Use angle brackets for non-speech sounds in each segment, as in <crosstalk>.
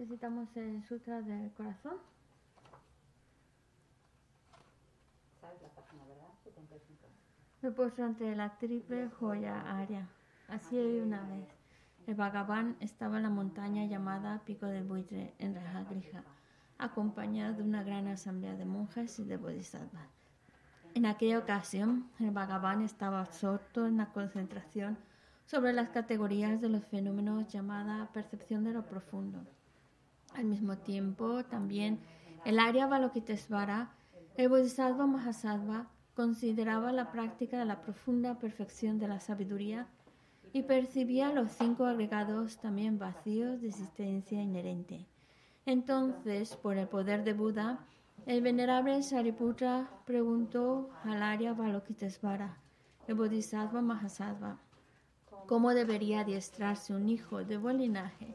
Necesitamos el Sutra del Corazón. ¿Sabes la página, verdad? 75. Me postro ante la triple joya Arya. Así hay una vez. El Bhagavan estaba en la montaña llamada Pico del Buitre, en Rajagrija, acompañado de una gran asamblea de monjes y de bodhisattvas. En aquella ocasión, el Bhagavan estaba absorto en la concentración sobre las categorías de los fenómenos llamada percepción de lo profundo. Al mismo tiempo, también el Arya Balokitesvara, el Bodhisattva Mahasattva, consideraba la práctica de la profunda perfección de la sabiduría y percibía los cinco agregados también vacíos de existencia inherente. Entonces, por el poder de Buda, el venerable Sariputra preguntó al Arya Balokitesvara, el Bodhisattva Mahasattva, cómo debería adiestrarse un hijo de buen linaje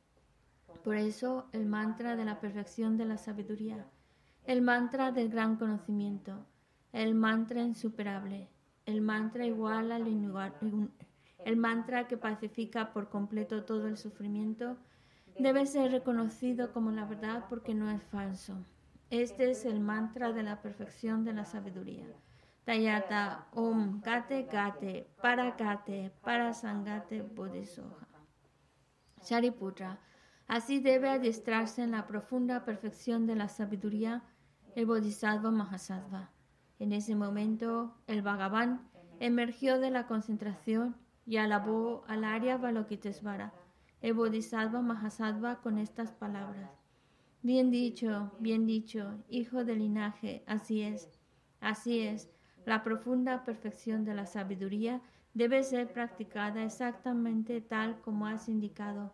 Por eso el mantra de la perfección de la sabiduría, el mantra del gran conocimiento, el mantra insuperable, el mantra igual al el mantra que pacifica por completo todo el sufrimiento debe ser reconocido como la verdad porque no es falso. Este es el mantra de la perfección de la sabiduría. Tayata Om Gate Gate Para Gate Para Sangate Bodhisoha. Shariputra, así debe adiestrarse en la profunda perfección de la sabiduría el Bodhisattva Mahasattva. En ese momento, el Bhagavan emergió de la concentración y alabó al Arya Balokitesvara, el Bodhisattva Mahasattva, con estas palabras. Bien dicho, bien dicho, hijo del linaje, así es, así es, la profunda perfección de la sabiduría debe ser practicada exactamente tal como has indicado,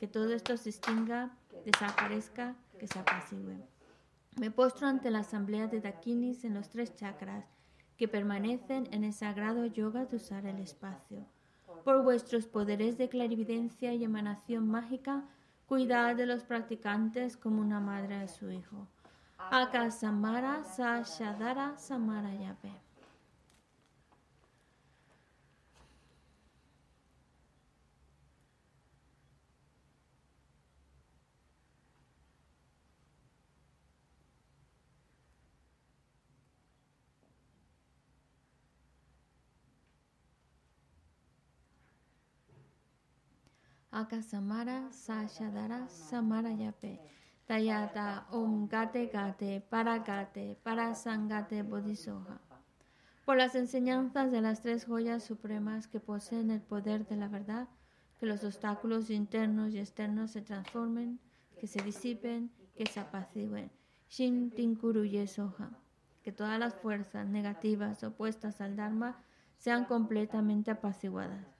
que todo esto se extinga, desaparezca, que se apacigüe. Me postro ante la asamblea de Dakinis en los tres chakras que permanecen en el sagrado yoga de usar el espacio. Por vuestros poderes de clarividencia y emanación mágica, cuidad de los practicantes como una madre a su hijo. Akasamara Sashadara Samara Yape. Akasamara Sashadara Samara Yape. Tayata Om Gate Gate Para Gate Para Sangate Bodhisoha. Por las enseñanzas de las tres joyas supremas que poseen el poder de la verdad, que los obstáculos internos y externos se transformen, que se disipen, que se apacigüen. Shin Tinkuru Yesoha. Que todas las fuerzas negativas opuestas al Dharma sean completamente apaciguadas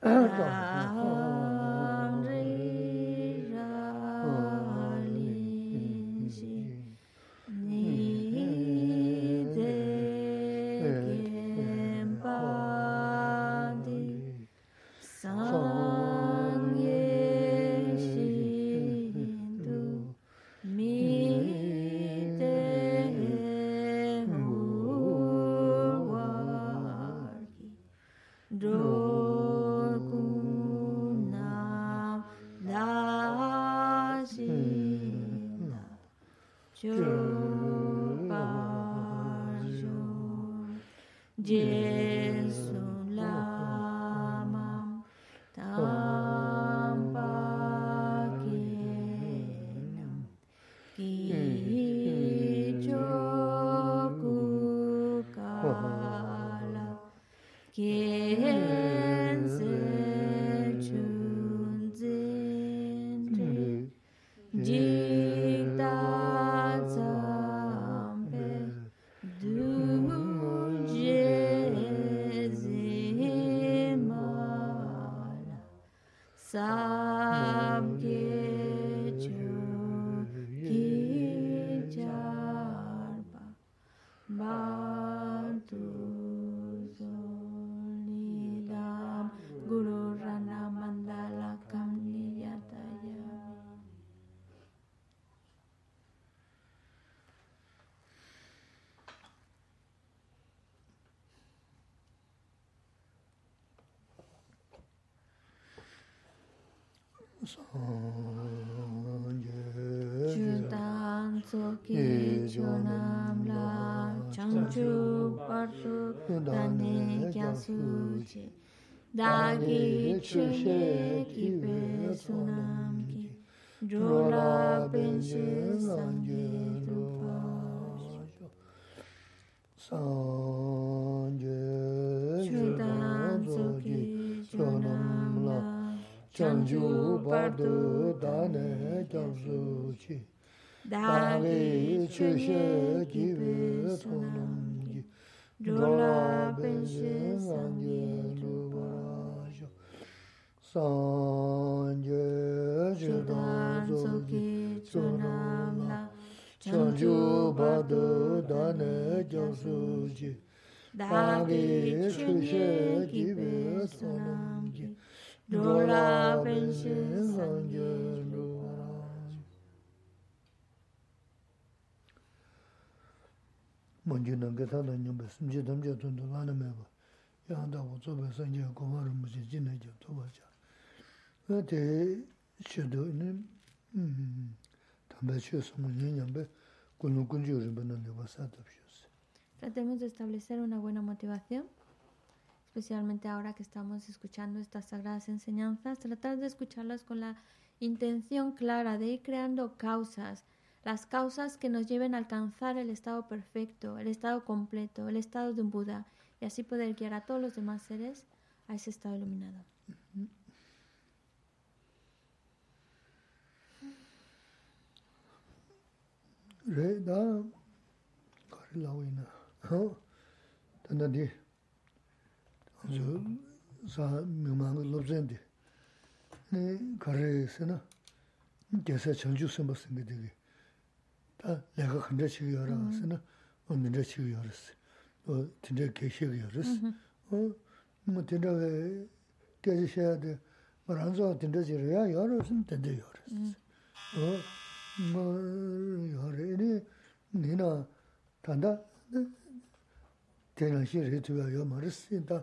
啊 bardu dane gavzuki Dali çöşe gibi tonungi Dola benşe sangelu vajo Sanje jida zoki çonamla Çonju bardu dane gavzuki Dali çöşe gibi tonungi Sunam Ki Drola Benshi Sanje 먼저 넘게 타다 녀배 심지 담자 돈도 많이 매고 양다고 저배 선제 고마를 무지 지내죠 또 봐자 그때 셔도는 음 담배 쉬어서 뭐 년년배 군군주 좀 내가 사답시었어 Tratemos de establecer una buena motivación, especialmente ahora que estamos escuchando estas sagradas enseñanzas, tratar de escucharlas con la intención clara de ir creando causas, las causas que nos lleven a alcanzar el estado perfecto, el estado completo, el estado de un Buda, y así poder guiar a todos los demás seres a ese estado iluminado. sā mīngmāngu lobzhēndi. Nē kārē sē na, gyāsā chāngchū sēmbā sēngi dēgi. Tā lēkā khantā chīgī yārā sē na, o nintā chīgī yārā sē, o tintā kēshīgī yārā sē. O mō tintā wē gyāsā shēyā dē, mā rānzō tintā chīgī yā yārā sē, tintā yārā sē. O mā yārā, inī, nī na, tāndā, tēnā shī rē tuyā yā mā rā sē, tā,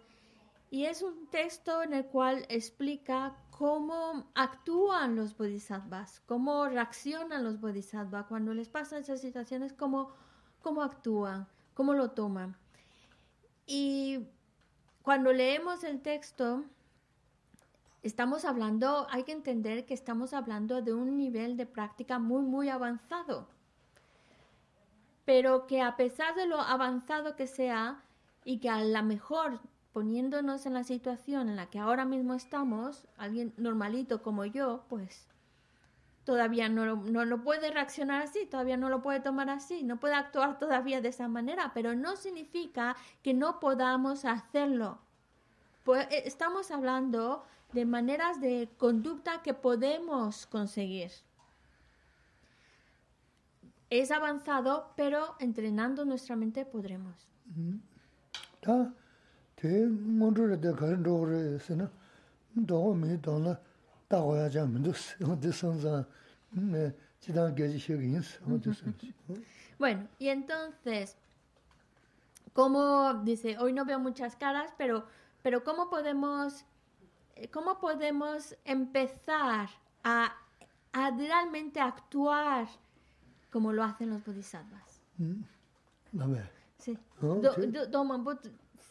y es un texto en el cual explica cómo actúan los bodhisattvas, cómo reaccionan los bodhisattvas cuando les pasan esas situaciones, cómo, cómo actúan, cómo lo toman. Y cuando leemos el texto, estamos hablando, hay que entender que estamos hablando de un nivel de práctica muy, muy avanzado. Pero que a pesar de lo avanzado que sea y que a lo mejor poniéndonos en la situación en la que ahora mismo estamos, alguien normalito como yo, pues todavía no lo, no puede reaccionar así, todavía no lo puede tomar así, no puede actuar todavía de esa manera, pero no significa que no podamos hacerlo. Pues, eh, estamos hablando de maneras de conducta que podemos conseguir. Es avanzado, pero entrenando nuestra mente podremos. Bueno, y entonces, ¿cómo, dice, hoy no veo muchas caras, pero, pero ¿cómo podemos, cómo podemos empezar a, realmente actuar como lo hacen los bodhisattvas? Sí. man- but-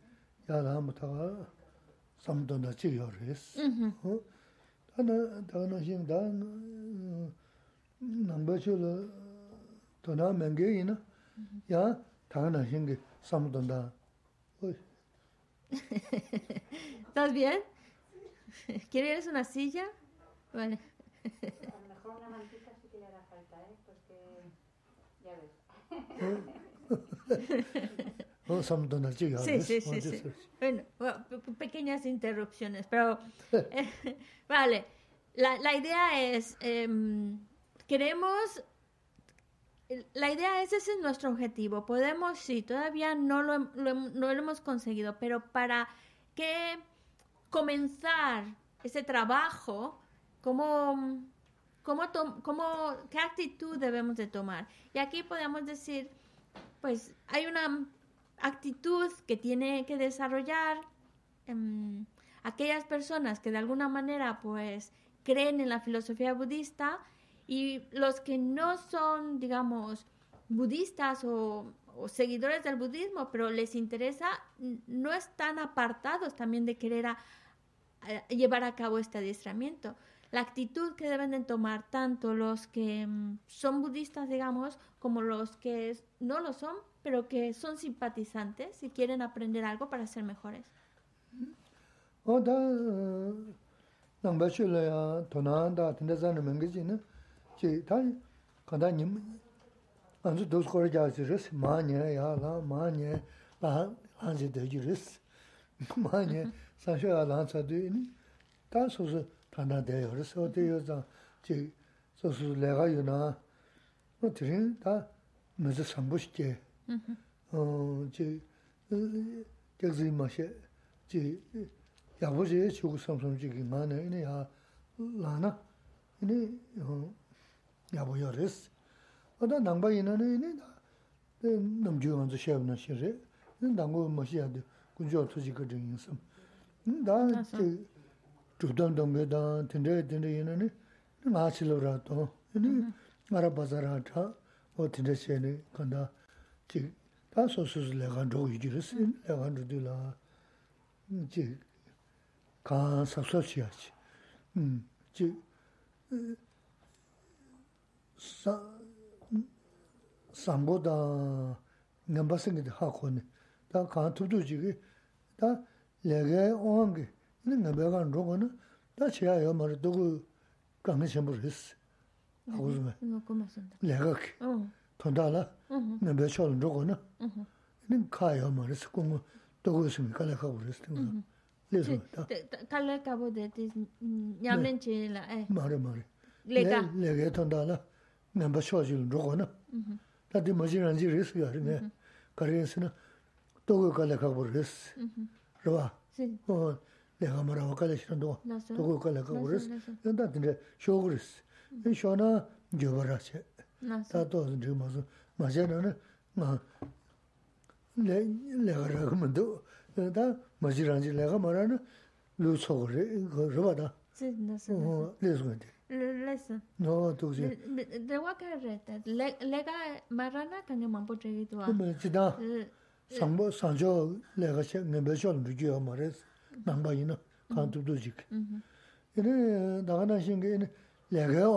samdo na chi yo res. Ujú. 다나 다나 신다 남바초로 도나 맹게이나 야 다나 신게 삼돈다 ¿Estás bien? ¿Quieres una silla? Vale. A lo mejor una mantita sí que le hará falta, ¿eh? Porque ya ves. Sí, sí, sí, sí. Bueno, pequeñas interrupciones, pero eh, <laughs> vale. La, la, idea es, eh, queremos, la idea es, ese es nuestro objetivo. Podemos, sí, todavía no lo, lo, no lo hemos conseguido, pero para que comenzar ese trabajo, ¿cómo, cómo, cómo, ¿qué actitud debemos de tomar? Y aquí podemos decir, pues hay una actitud que tiene que desarrollar em, aquellas personas que de alguna manera pues creen en la filosofía budista y los que no son digamos budistas o, seguidores del budismo pero les interesa no están apartados también de querer a- llevar a cabo este adiestramiento. La actitud que deben de tomar tanto los que mm, son budistas, digamos, como los que no lo son, pero que son simpatizantes y quieren aprender algo para ser mejores. <laughs> 어다 남바초로야 도나한다 된다자는 맹게지는 지다 간다님 안주 도스 거자지르스 마냐 야라 마냐 라 한지 되지르스 마냐 사셔야 란사드니 다 소소 단다대요르스 어디요자 지 소소 내가 유나 뭐 드린 다 무슨 상부시게 어지 저기 마셔 지 야보지 주고 삼삼지기 만에 이네 야 라나 이네 어 야보여레스 어다 남바이나네 이네 다 남주원도 셰브나 시레 남고 마시야데 군조 투지 그 등인섬 다 주던던게다 텐데 텐데 이네네 나치로라도 이네 마라 바자라타 어 텐데 셰네 간다 chik tā sō sō sō lēkān rō yu jirī sī, lēkān rō tū lā chik kāng sā sō chī yā chī. Chik sāmbō tā ngāmbā sāngi tā hā kō nē, tā kāng tū tū chī kī, tā lēkā ōng kī, ngāmbā kāng rō kō nē, tā chī yā yā mā rō tō kū kāng kī tondala, nambe chola nrogo na, nin kaya ma resi, kongo dogo sumi kala kabo resi, tingo lezo ta. Kala kabo de ti nyamlen che la, eh? Mare, mare. Lega? Lega tondala, nambe chola jilo nrogo na, tati maji ranji resi gari ne, kari resi na, dogo kala kabo resi, rwa, lega marawa kala shirandogo, dogo kala kabo resi, yanda tinte shogo resi, shona gyobara che. tā tō sō chī mā sō, mā xē rā rā, mā lē gā rā gā mā tō, tā mā xī rā jī lē gā mā rā rā, lū tsō gā rē, gā rā bā tā, lē sō gā tē. Lē sō. Nō tō xē. Rā wā kā rē tā, lē gā mā rā rā kā ngā mā pō chē gī tō wā. Chī tā, sāng bō, sāng chō lē gā xē, ngā bē chō lō jī yā mā rē, nāng bā yī nā, kā tō tō jī kā. Yā rā, tā gā nā xē ngā, lē gā yā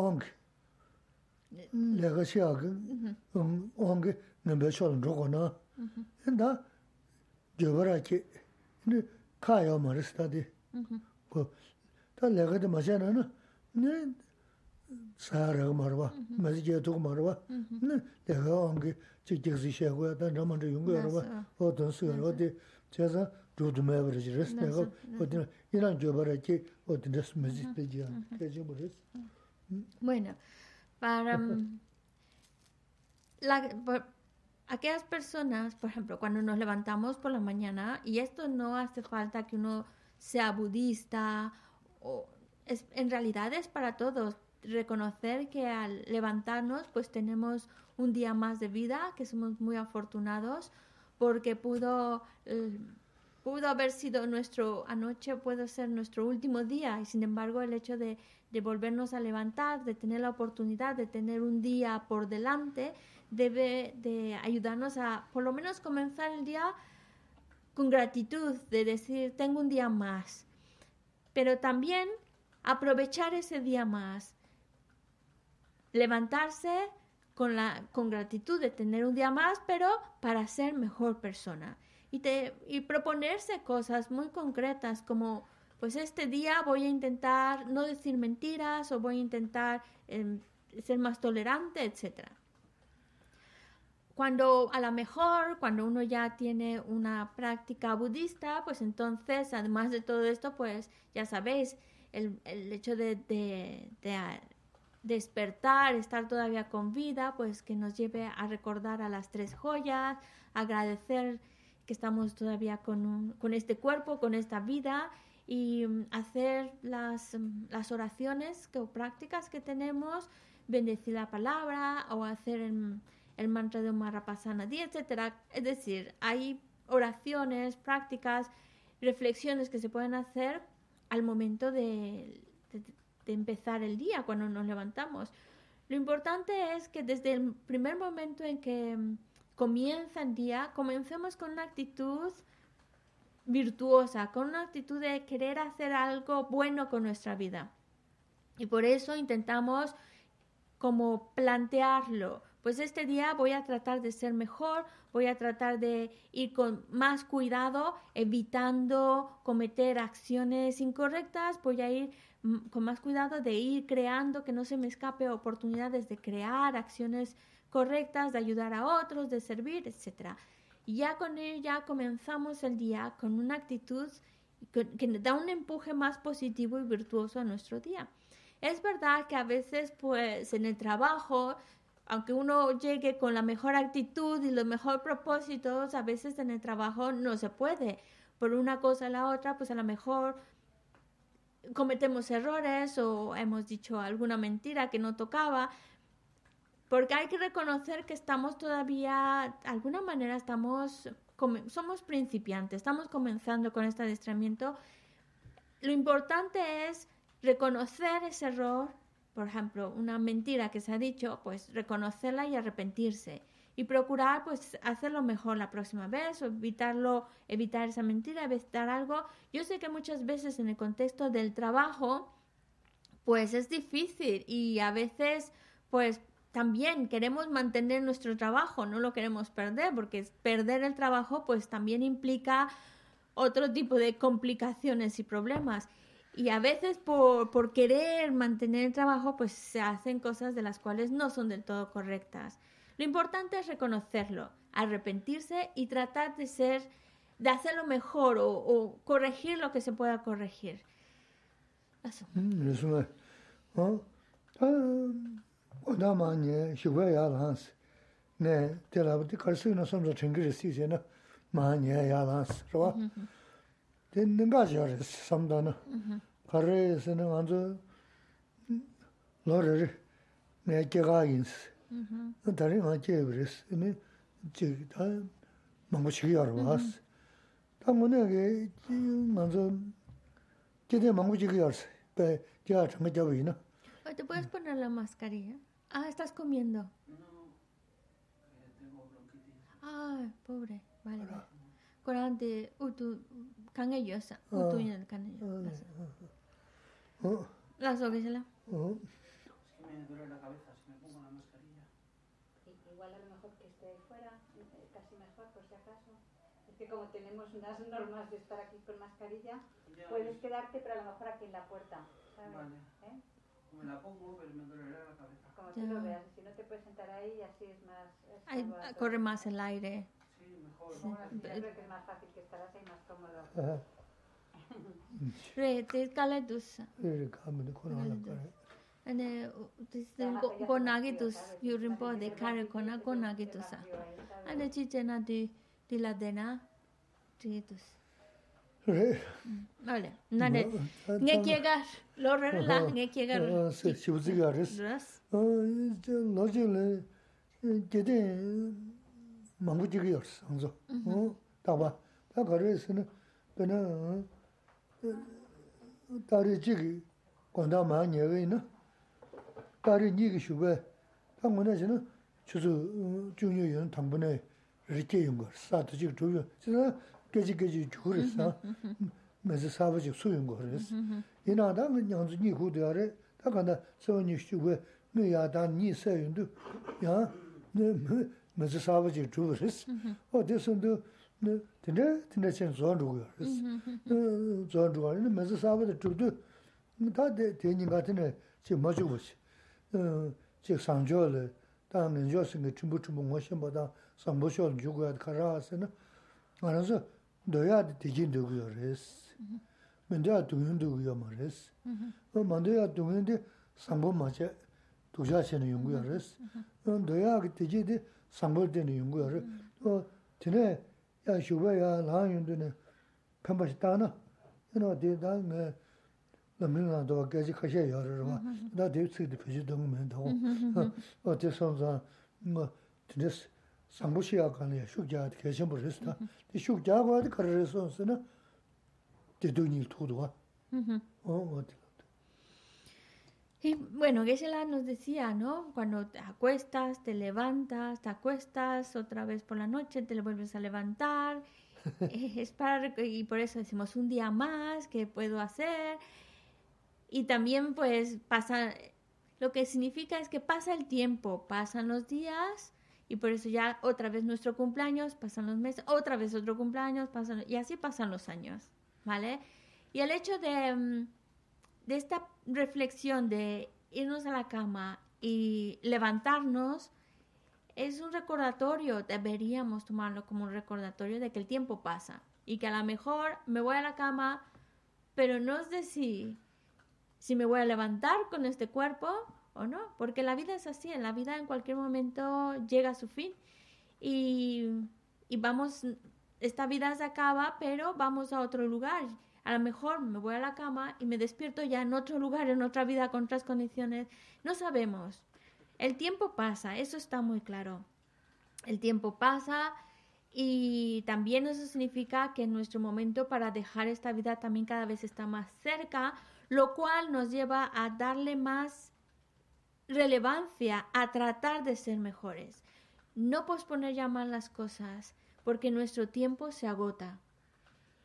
내가 세 내가 좀 루지어 말했어. 남바이나 간투도 지. ujú. 이네 나가나 신게 이네 내가 온 내가 시작 음 온게 내가 좀 로고나 근데 저버라치 이네 카요 말했다디 ujú. 그다 내가도 마찬가지나 네 사라가 말봐 맞게 또 말봐 네 내가 온게 직직시 시작이야 다 남한테 용거야 봐 어떤 수가 어디 제가 두드매 버리지스 내가 어디 이런 저버라치 어디 됐으면 되지야 되지 모르겠어 Bueno, Para mm, la- aquellas personas, por ejemplo, cuando nos levantamos por la mañana, y esto no hace falta que uno sea budista, o es, en realidad es para todos. reconocer que al levantarnos pues tenemos un día más de vida, que somos muy afortunados porque pudo, eh, pudo haber sido nuestro, anoche puede ser nuestro último día y sin embargo el hecho de, de volvernos a levantar, de tener la oportunidad de tener un día por delante, debe de ayudarnos a por lo menos comenzar el día con gratitud, de decir, tengo un día más, pero también aprovechar ese día más, levantarse con, la, con gratitud de tener un día más, pero para ser mejor persona. Y, te, y proponerse cosas muy concretas como, pues este día voy a intentar no decir mentiras o voy a intentar em, ser más tolerante, etcétera. Cuando a lo mejor, cuando uno ya tiene una práctica budista, pues entonces, además de todo esto, pues ya sabéis, el, el hecho de, de, de, despertar, estar todavía con vida, pues que nos lleve a recordar a las tres joyas, agradecer que estamos todavía con, un, con este cuerpo, con esta vida y mm, hacer las, mm, las oraciones que, o prácticas que tenemos, bendecir la palabra o hacer... El, el mantra de Marapasana, etcétera. Es decir, hay oraciones, prácticas, reflexiones que se pueden hacer al momento de, de, empezar el día, cuando nos levantamos. Lo importante es que desde el primer momento en que comienza el día, comencemos con una actitud virtuosa, con una actitud de querer hacer algo bueno con nuestra vida. Y por eso intentamos como plantearlo, pues este día voy a tratar de ser mejor, voy a tratar de ir con más cuidado, evitando cometer acciones incorrectas, voy a ir con más cuidado de ir creando, que no se me escape oportunidades de crear acciones correctas, de ayudar a otros, de servir, etc. Y ya con ello ya comenzamos el día con una actitud que, que da un empuje más positivo y virtuoso a nuestro día. Es verdad que a veces, pues, en el trabajo aunque uno llegue con la mejor actitud y los mejores propósitos, a veces en el trabajo no se puede. Por una cosa a la otra, pues a lo mejor cometemos errores o hemos dicho alguna mentira que no tocaba. Porque hay que reconocer que estamos todavía, de alguna manera, estamos, somos principiantes, estamos comenzando con este adiestramiento. Lo importante es reconocer ese error, por ejemplo, una mentira que se ha dicho, pues reconocerla y arrepentirse y procurar pues hacerlo mejor la próxima vez o evitarlo, evitar esa mentira, evitar algo. Yo sé que muchas veces en el contexto del trabajo pues es difícil y a veces pues también queremos mantener nuestro trabajo, no lo queremos perder porque perder el trabajo pues también implica otro tipo de complicaciones y problemas. Y a veces por, por querer mantener el trabajo, pues se hacen cosas de las cuales no son del todo correctas. Lo importante es reconocerlo, arrepentirse y tratar de ser, de hacerlo mejor o, corregir lo que se pueda corregir. Eso. Mm, oda maa nye shigwa yaa lansi, ne te labu di karsi na somsa chingiri si se na maa nye yaa lansi, rwa. Mm-hmm. Te ninga xiaa ri samda na, kari se na anzu lo ri ne kiga yinsi, dari mm-hmm. nga kiga risi, ne chigi ta mungu chigi yaa rwa mm-hmm. si. Ta ngu ne ge anzu kide mungu chigi yaa risi, pe kiga changa jawa yina. Oye, te puedes poner la mascarilla? Ah, estás comiendo. No, eh, tengo bronquitis. Ah, pobre. Vale, vale. Corante, utu, 강해졌어. 우두년 강해졌어. 어? Las orejas. 어? Es que me duele la cabeza si me pongo la mascarilla. I- Igual a lo mejor que esté fuera, eh, casi mejor por si acaso. Es que como tenemos unas normas de estar aquí con mascarilla, Ya, puedes quedarte, pero a lo mejor aquí en la puerta, ¿sabes? Vale. ¿Eh? me la pongo, pero la corre más el aire. Sí, mejor. Sí. Yo creo que es más fácil que estar así, <laughs> de kare dena chi tus Re. Vale. Nare. Nge kiegar. Lo re la nge kiegar. Se shibuzi garis. Ras. No jile gede mambu jigi yors. Anzo. Taba. Ta gare sene bena tari jigi gonda maa nyega ina. Tari nyigi shubhe. Ta ngona jina chuzu junyo yon tangbune rike yungar. Sato jigi chuyo. Sina 이 여기는 다리 니기 슈베 당문에서는 주주 중요한 당분에 이렇게 연 거. 사도 지금 주요. 진짜 깨지 깨지 죽으랬어. 매서 사버지 수용 거 그랬어. 이나다 그냥 니 후대아래 다 간다 소니 슈베 너야다 니 세윤도 야 네, 매서 사버지 죽으랬어. 어 됐은데 네 근데 근데 전 좋아하고요. 그랬어. 어 좋아하는 매서 사버지 죽도 다 대, 대니 같은 애 지금 뭐 주고 있어. 어, 즉 상조를 당은 조승의 전부 전부 뭐셔보다 상보쇼를 주고야 가라서는 알아서 너야 되긴도 그랬어. 근데 동현도 그야 말했어. 어, 만데야 동현데 상보 맞아 도자시는 연구야 그랬어. 어, 너야 되지데 상보 되는 연구야. 그래. 어, 전에 야 쇼바야 라윤도네 편바시 따나. 이너 대단 남는나도 깨지 가셔야 열어. 나 대츠도 표시 동면 더. 어, 대선자 뭐 드레스 상부시야 간에 숙자 계신 버렸다. 이 숙자가 가르쳐서는 대동이 도도가. 어, 어. Y bueno, Geshe-la nos decía, ¿no? Cuando te acuestas, te levantas, te acuestas otra vez por la noche, te vuelves a levantar. <laughs> Eh, es para, rec- y por eso decimos un día más, ¿qué puedo hacer? Y también pues pasa, lo que significa es que pasa el tiempo, pasan los días y por eso ya otra vez nuestro cumpleaños, pasan los meses, otra vez otro cumpleaños, pasan, y así pasan los años, ¿vale? Y el hecho de, mm, de esta reflexión de irnos a la cama y levantarnos es un recordatorio, deberíamos tomarlo como un recordatorio de que el tiempo pasa y que a lo mejor me voy a la cama, pero no sé si, si me voy a levantar con este cuerpo o no, porque la vida es así, en la vida en cualquier momento llega a su fin y, y vamos, esta vida se acaba, pero vamos a otro lugar. A lo mejor me voy a la cama y me despierto ya en otro lugar, en otra vida, con otras condiciones. No sabemos. El tiempo pasa, eso está muy claro. El tiempo pasa y también eso significa que nuestro momento para dejar esta vida también cada vez está más cerca, lo cual nos lleva a darle más relevancia a tratar de ser mejores. No posponer ya más las cosas, porque nuestro tiempo se agota.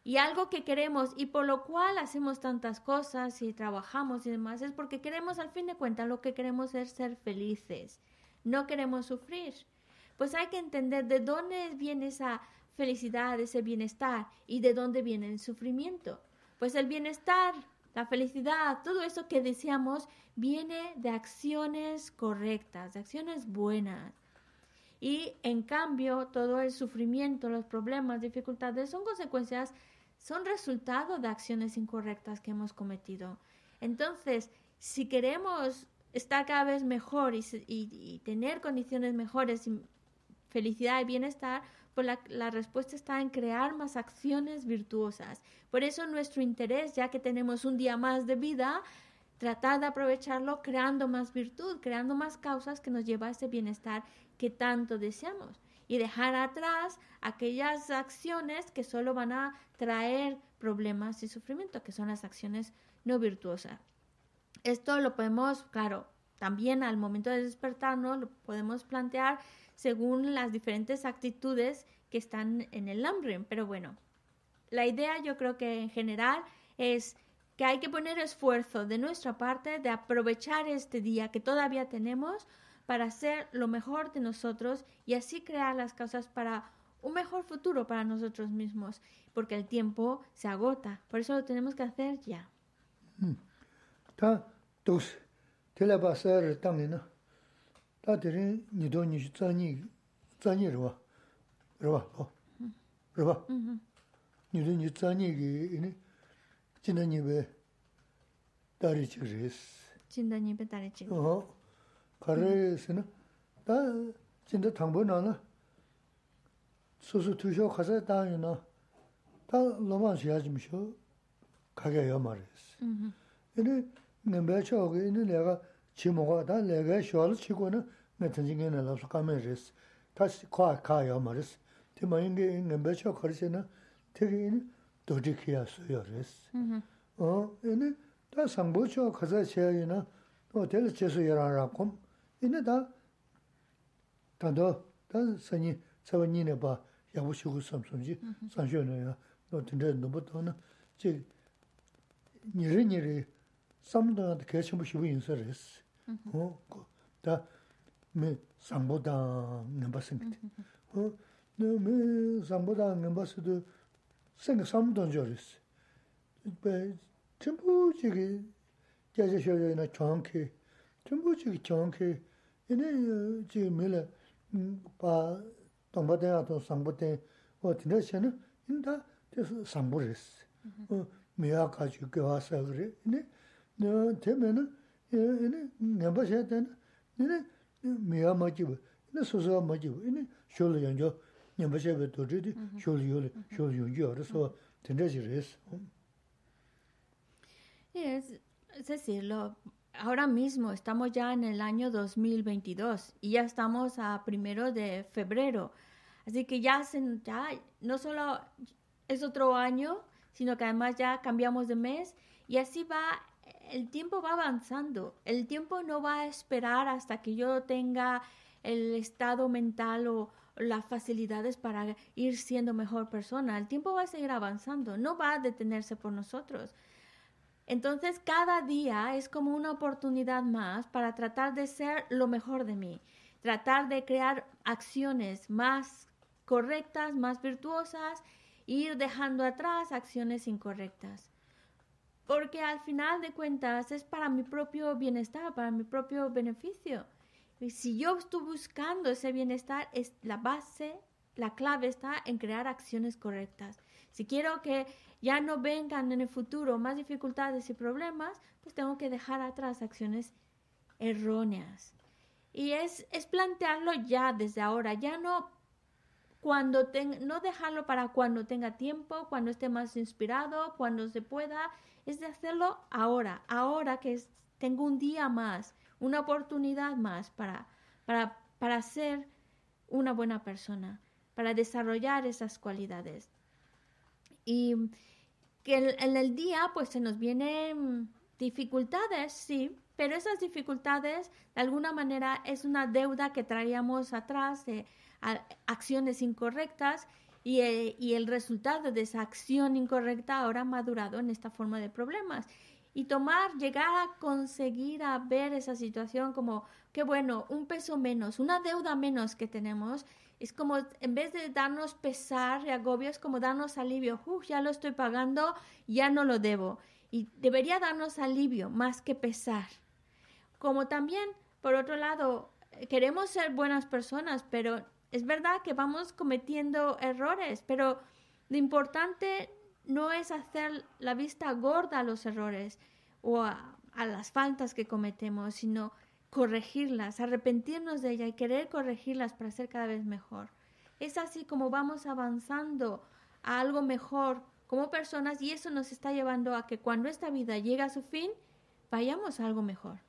Y algo que queremos y por lo cual hacemos tantas cosas y trabajamos y demás es porque queremos, al fin de cuentas, lo que queremos es ser felices. No queremos sufrir. Pues hay que entender de dónde viene esa felicidad, ese bienestar y de dónde viene el sufrimiento. Pues el bienestar, la felicidad, todo eso que deseamos viene de acciones correctas, de acciones buenas. Y en cambio, todo el sufrimiento, los problemas, dificultades son consecuencias, son resultado de acciones incorrectas que hemos cometido. Entonces, si queremos estar cada vez mejor y, y- tener condiciones mejores, felicidad y bienestar, pues la, respuesta está en crear más acciones virtuosas. Por eso nuestro interés, ya que tenemos un día más de vida, tratar de aprovecharlo creando más virtud, creando más causas que nos lleva a ese bienestar que tanto deseamos y dejar atrás aquellas acciones que solo van a traer problemas y sufrimiento, que son las acciones no virtuosas. Esto lo podemos, claro, también al momento de despertarnos lo podemos plantear según las diferentes actitudes que están en el Lamrim, pero bueno, la idea yo creo que en general es que hay que poner esfuerzo de nuestra parte de aprovechar este día que todavía tenemos para hacer lo mejor de nosotros y así crear las causas para un mejor futuro para nosotros mismos, porque el tiempo se agota, por eso lo tenemos que hacer ya. 다 다들이 니도 니 자니 자니로 와. 어. 봐. 니도 니 자니기 이니 지난이베 다리 지르스. 진단이 배달했지. 어. 가르스는 다 진짜 당번 하나 소소 투쇼 가서 다니나 다 로만 지야지 미쇼 가게 요 말이스 ujú, 이네 nembe choge 이네 내가 chi moga da lega shuwa chi go na nga tansi nga na lapsa kame res. Ta kwa ka ya ma res. Ti ma inga inga mba cha khari se na ti ki ini dodi ki ya su ya res. Mm-hmm. Oh, ini da sangbo cho kaza che ya ina o tela che su ya ra ra kom. Ini da tando da sanyi tsawa nyi na ba yabu shi gu sam sam ji mm-hmm. san shio na ya no tanda nubu to na chi nyeri nyeri 삼도한테 개심부 시부 인서레스 어다메 상보다 넘버스인데 어 너메 상보다 넘버스도 생각 삼도 저레스 배 전부 저기 제제쇼요나 정케 전부 저기 정케 이네 지 밀레 바 동바대야도 상보대 어 진 teme na, nyamba shaya so ahora mismo estamos ya en el año 2022 y ya estamos a primero de febrero, así que ya, se, ya no solo es otro año, sino que además ya cambiamos de mes y así va el tiempo va avanzando. El tiempo no va a esperar hasta que yo tenga el estado mental o las facilidades para ir siendo mejor persona. El tiempo va a seguir avanzando, no va a detenerse por nosotros. Entonces cada día es como una oportunidad más para tratar de ser lo mejor de mí, tratar de crear acciones más correctas, más virtuosas, e ir dejando atrás acciones incorrectas. Porque al final de cuentas es para mi propio bienestar, para mi propio beneficio. Y si yo estoy buscando ese bienestar, es la base, la clave está en crear acciones correctas. Si quiero que ya no vengan en el futuro más dificultades y problemas, pues tengo que dejar atrás acciones erróneas. Y es, es plantearlo ya desde ahora, ya no cuando ten- no dejarlo para cuando tenga tiempo, cuando esté más inspirado, cuando se pueda, es de hacerlo ahora, ahora que tengo un día más, una oportunidad más para, para, para ser una buena persona, para desarrollar esas cualidades. Y que en, el día pues se nos vienen dificultades, sí, pero esas dificultades de alguna manera es una deuda que traíamos atrás de acciones incorrectas y, eh, y el resultado de esa acción incorrecta ahora ha madurado en esta forma de problemas. Y tomar, llegar a conseguir a ver esa situación como, qué bueno, un peso menos, una deuda menos que tenemos, es como, en vez de darnos pesar y agobio, es como darnos alivio. Uf, ya lo estoy pagando, ya no lo debo. Y debería darnos alivio más que pesar. Como también, por otro lado, queremos ser buenas personas, pero es verdad que vamos cometiendo errores, pero lo importante no es hacer la vista gorda a los errores o a, las faltas que cometemos, sino corregirlas, arrepentirnos de ellas y querer corregirlas para ser cada vez mejor. Es así como vamos avanzando a algo mejor como personas y eso nos está llevando a que cuando esta vida llegue a su fin, vayamos a algo mejor.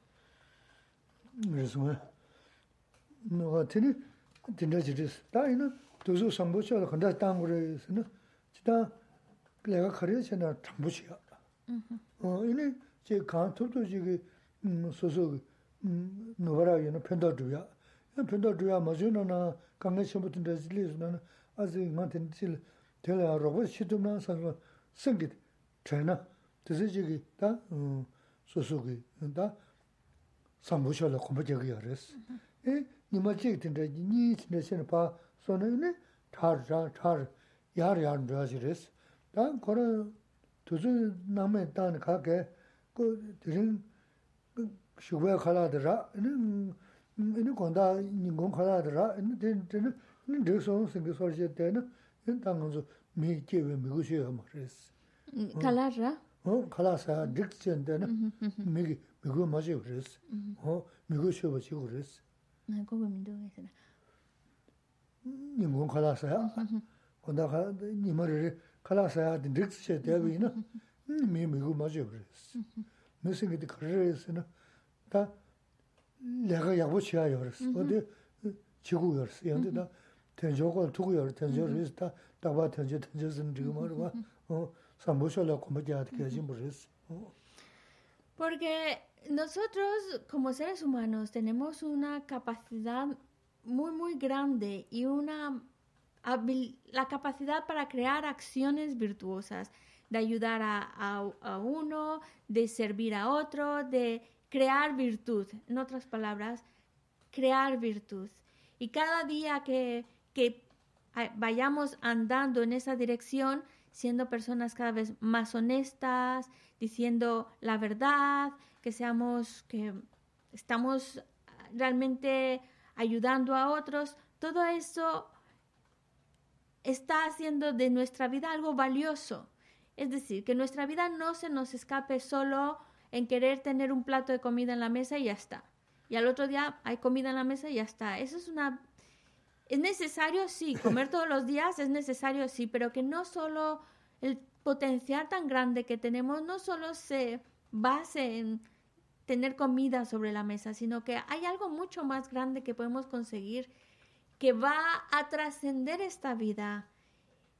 dinda jiris. Da ina duzu sambu chiya khanda tangu rayis, ina jita laga khariya chiya na tambu chiya. Ina chi kaan turdu chigi susu nubara ina penda dhruya. Ina penda dhruya mazyo na na kanga shambu dinda jiris na azi nga dinda chila tela rogo shidum na sanwa sengit chayna. Duzu chigi da susu ki, da sambu chiya la kumbha jaga yaris. Ina nima chik tinda, nyi tinda sena paa sona ina char, char, char, yar yar dhruwa shiris. Taan kora tuzu namay taan kaa ke, ko tirin shubaya khala dhra, ina konda nyingon khala dhra, ina tina, ina dhik sona singi sora shiya tena, ina taan ganzo mi kiwe migu shiya ma shiris. Mm, khala dhra? Khala saa dhik shiya tena, migu ma shiya shiris, migu mm-hmm. shiya shiya shiris. 네 그거 민도에서 님은 가라서야? 근데 가 님을 가라서야 딘득스 대비나? 미 미고 맞아 그랬어. 무슨 게 그랬으나 다 내가 야고 치야 열었어. 근데 지구 열었어. 근데 나 tenjoko tuku yor, tenjo ris, ta taba tenjo tenjo zin dhigima rwa, sambo shola kumbati ati kajin bu ris. Porque nosotros como seres humanos tenemos una capacidad muy, muy grande y una la capacidad para crear acciones virtuosas, de ayudar a, a- uno, de servir a otro, de crear virtud. En otras palabras, crear virtud. Y cada día que, que vayamos andando en esa dirección, siendo personas cada vez más honestas, diciendo la verdad, que seamos, que estamos realmente ayudando a otros, todo eso está haciendo de nuestra vida algo valioso. Es decir, que nuestra vida no se nos escape solo en querer tener un plato de comida en la mesa y ya está. Y al otro día hay comida en la mesa y ya está. Eso es una... Es necesario, sí, comer todos los días es necesario, sí, pero que no solo el potencial tan grande que tenemos no solo se base en tener comida sobre la mesa, sino que hay algo mucho más grande que podemos conseguir que va a trascender esta vida.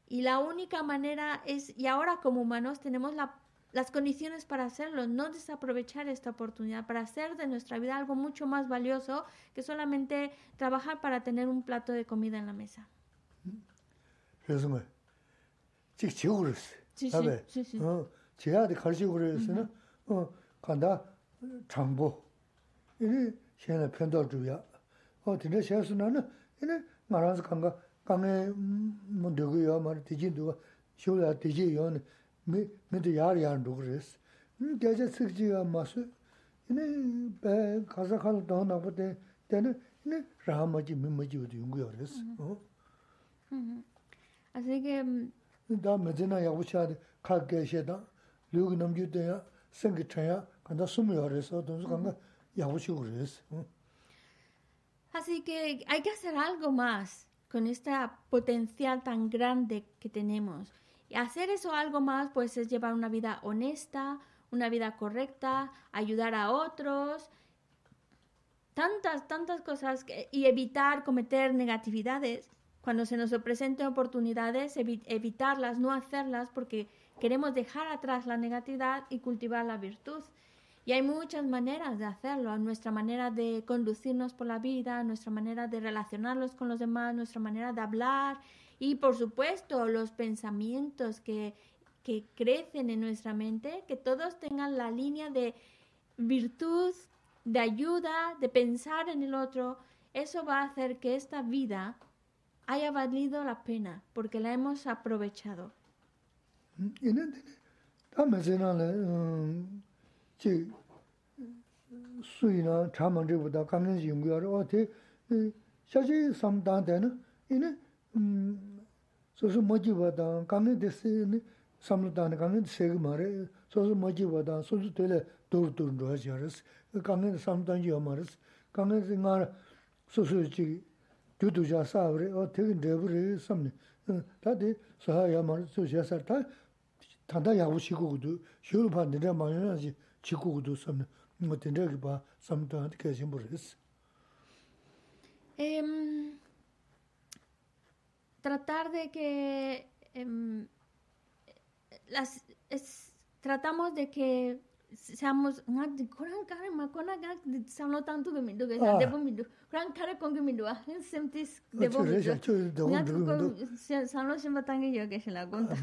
Y la única manera es, y ahora como humanos tenemos la- las condiciones para hacerlo, no desaprovechar esta oportunidad para hacer de nuestra vida algo mucho más valioso que solamente trabajar para tener un plato de comida en la mesa. sí. 어, 제한테 가르치고 그랬으나 어, 간다 장보. 이니 현에 편도 주야. 어, 근데 세수나는 이니 말아서 간가 강에 뭐 되고요. 말 뒤진도 쇼야 뒤지요. 미 미도 야리 야도 그랬어. 음, 계제 쓰지가 마스. 이니 배 가서 갈 동안 나보다 때는 이니 라마지 미마지 어디 연구요 그랬어. 어? Así que mm, 다 메드나 야부샤데 카게셰다 류기 넘주대야 생기 차야 간다 숨을 열어서 돈수 간가 야부시 그랬어. 응. Así que hay que hacer algo más con este potencial tan grande que tenemos. Y hacer eso algo más, pues es llevar una vida honesta, una vida correcta, ayudar a otros, tantas, tantas cosas y evitar cometer negatividades. Cuando se nos presenten oportunidades, evi- evitarlas, no hacerlas, porque queremos dejar atrás la negatividad y cultivar la virtud. Y hay muchas maneras de hacerlo, nuestra manera de conducirnos por la vida, nuestra manera de relacionarnos con los demás, nuestra manera de hablar y por supuesto los pensamientos que, que crecen en nuestra mente, que todos tengan la línea de virtud, de ayuda, de pensar en el otro. Eso va a hacer que esta vida haya valido la pena porque la hemos aprovechado. 소소 뭐지보다 강연데스네 삼단에 강연 세그 말에 소소 뭐지보다 소소 되래 도르도르 하지어스 강연 삼단이 말스 강연 생활 소소지 두두자 사브레 어떻게 되브레 삼네 다들 사야 말 소시아서 다 단다 야부시고도 쇼르파 내가 말하지 지고도 삼네 뭐 된다기 봐 삼단한테 계신 모르겠어 Em, tratar de que eh, las, es, tratamos de que seamos kurang kare ma kona ga samlo tang tu mi do ga debo mi do kurang kare kong mi do han debo mi do na tu ko samlo sem batang ge yo ge shla gon ta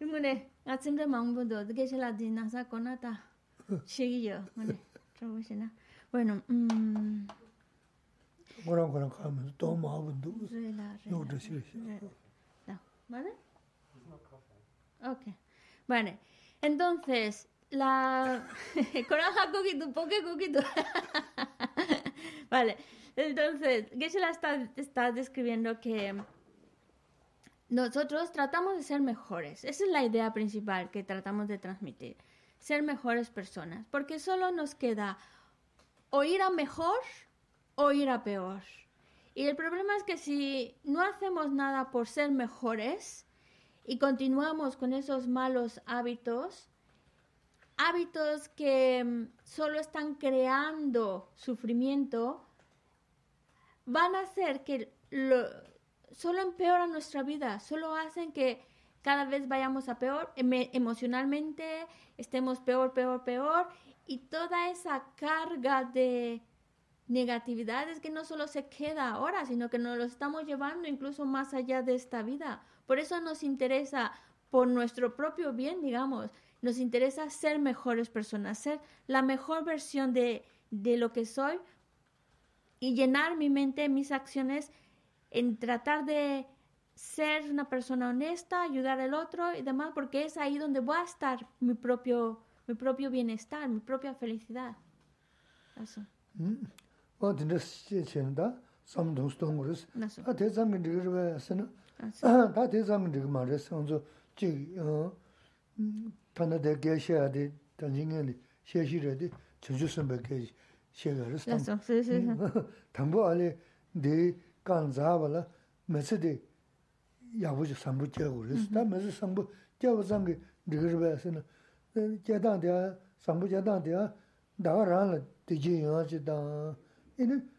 ngune a sem de mang bo do ge shla din na sa kona ta yo ngune trobo <laughs> pues, bueno mmm ngoran ngoran kamen do ma bu du yo de si no vale okay vale entonces la coraja coquito poke coquito vale entonces Geshe-la está, está describiendo que nosotros tratamos de ser mejores. Esa es la idea principal que tratamos de transmitir. Ser mejores personas. Porque solo nos queda o ir a mejor o ir a peor. Y el problema es que si no hacemos nada por ser mejores y continuamos con esos malos hábitos, hábitos que mm, solo están creando sufrimiento, van a hacer que lo, solo empeoran nuestra vida, solo hacen que cada vez vayamos a peor, emocionalmente estemos peor, peor, peor, y toda esa carga de negatividad es que no solo se queda ahora, sino que nos lo estamos llevando incluso más allá de esta vida. Por eso nos interesa, por nuestro propio bien, digamos, nos interesa ser mejores personas, ser la mejor versión de, de lo que soy y llenar mi mente, mis acciones en tratar de ser una persona honesta, ayudar al otro y demás, porque es ahí donde va a estar mi propio, mi propio bienestar, mi propia felicidad. Eso, 어 근데 시체는다 삼동 스톤그스 eso, 아 대장은 저거서는 eso. 다 대장은 저거 말했어 먼저 지어 단어대 계셔야돼 단징에 셰시래데 저주선밖에 셰가르스 Eso, sí, sí, sí. 당부 안에 네 간자발라 메세데 야부지 삼부 째고 그랬어 다 메세 삼부 째고 삼게 저거서는 제단대 삼부 제단대 나가라는 되지 영화지다 이는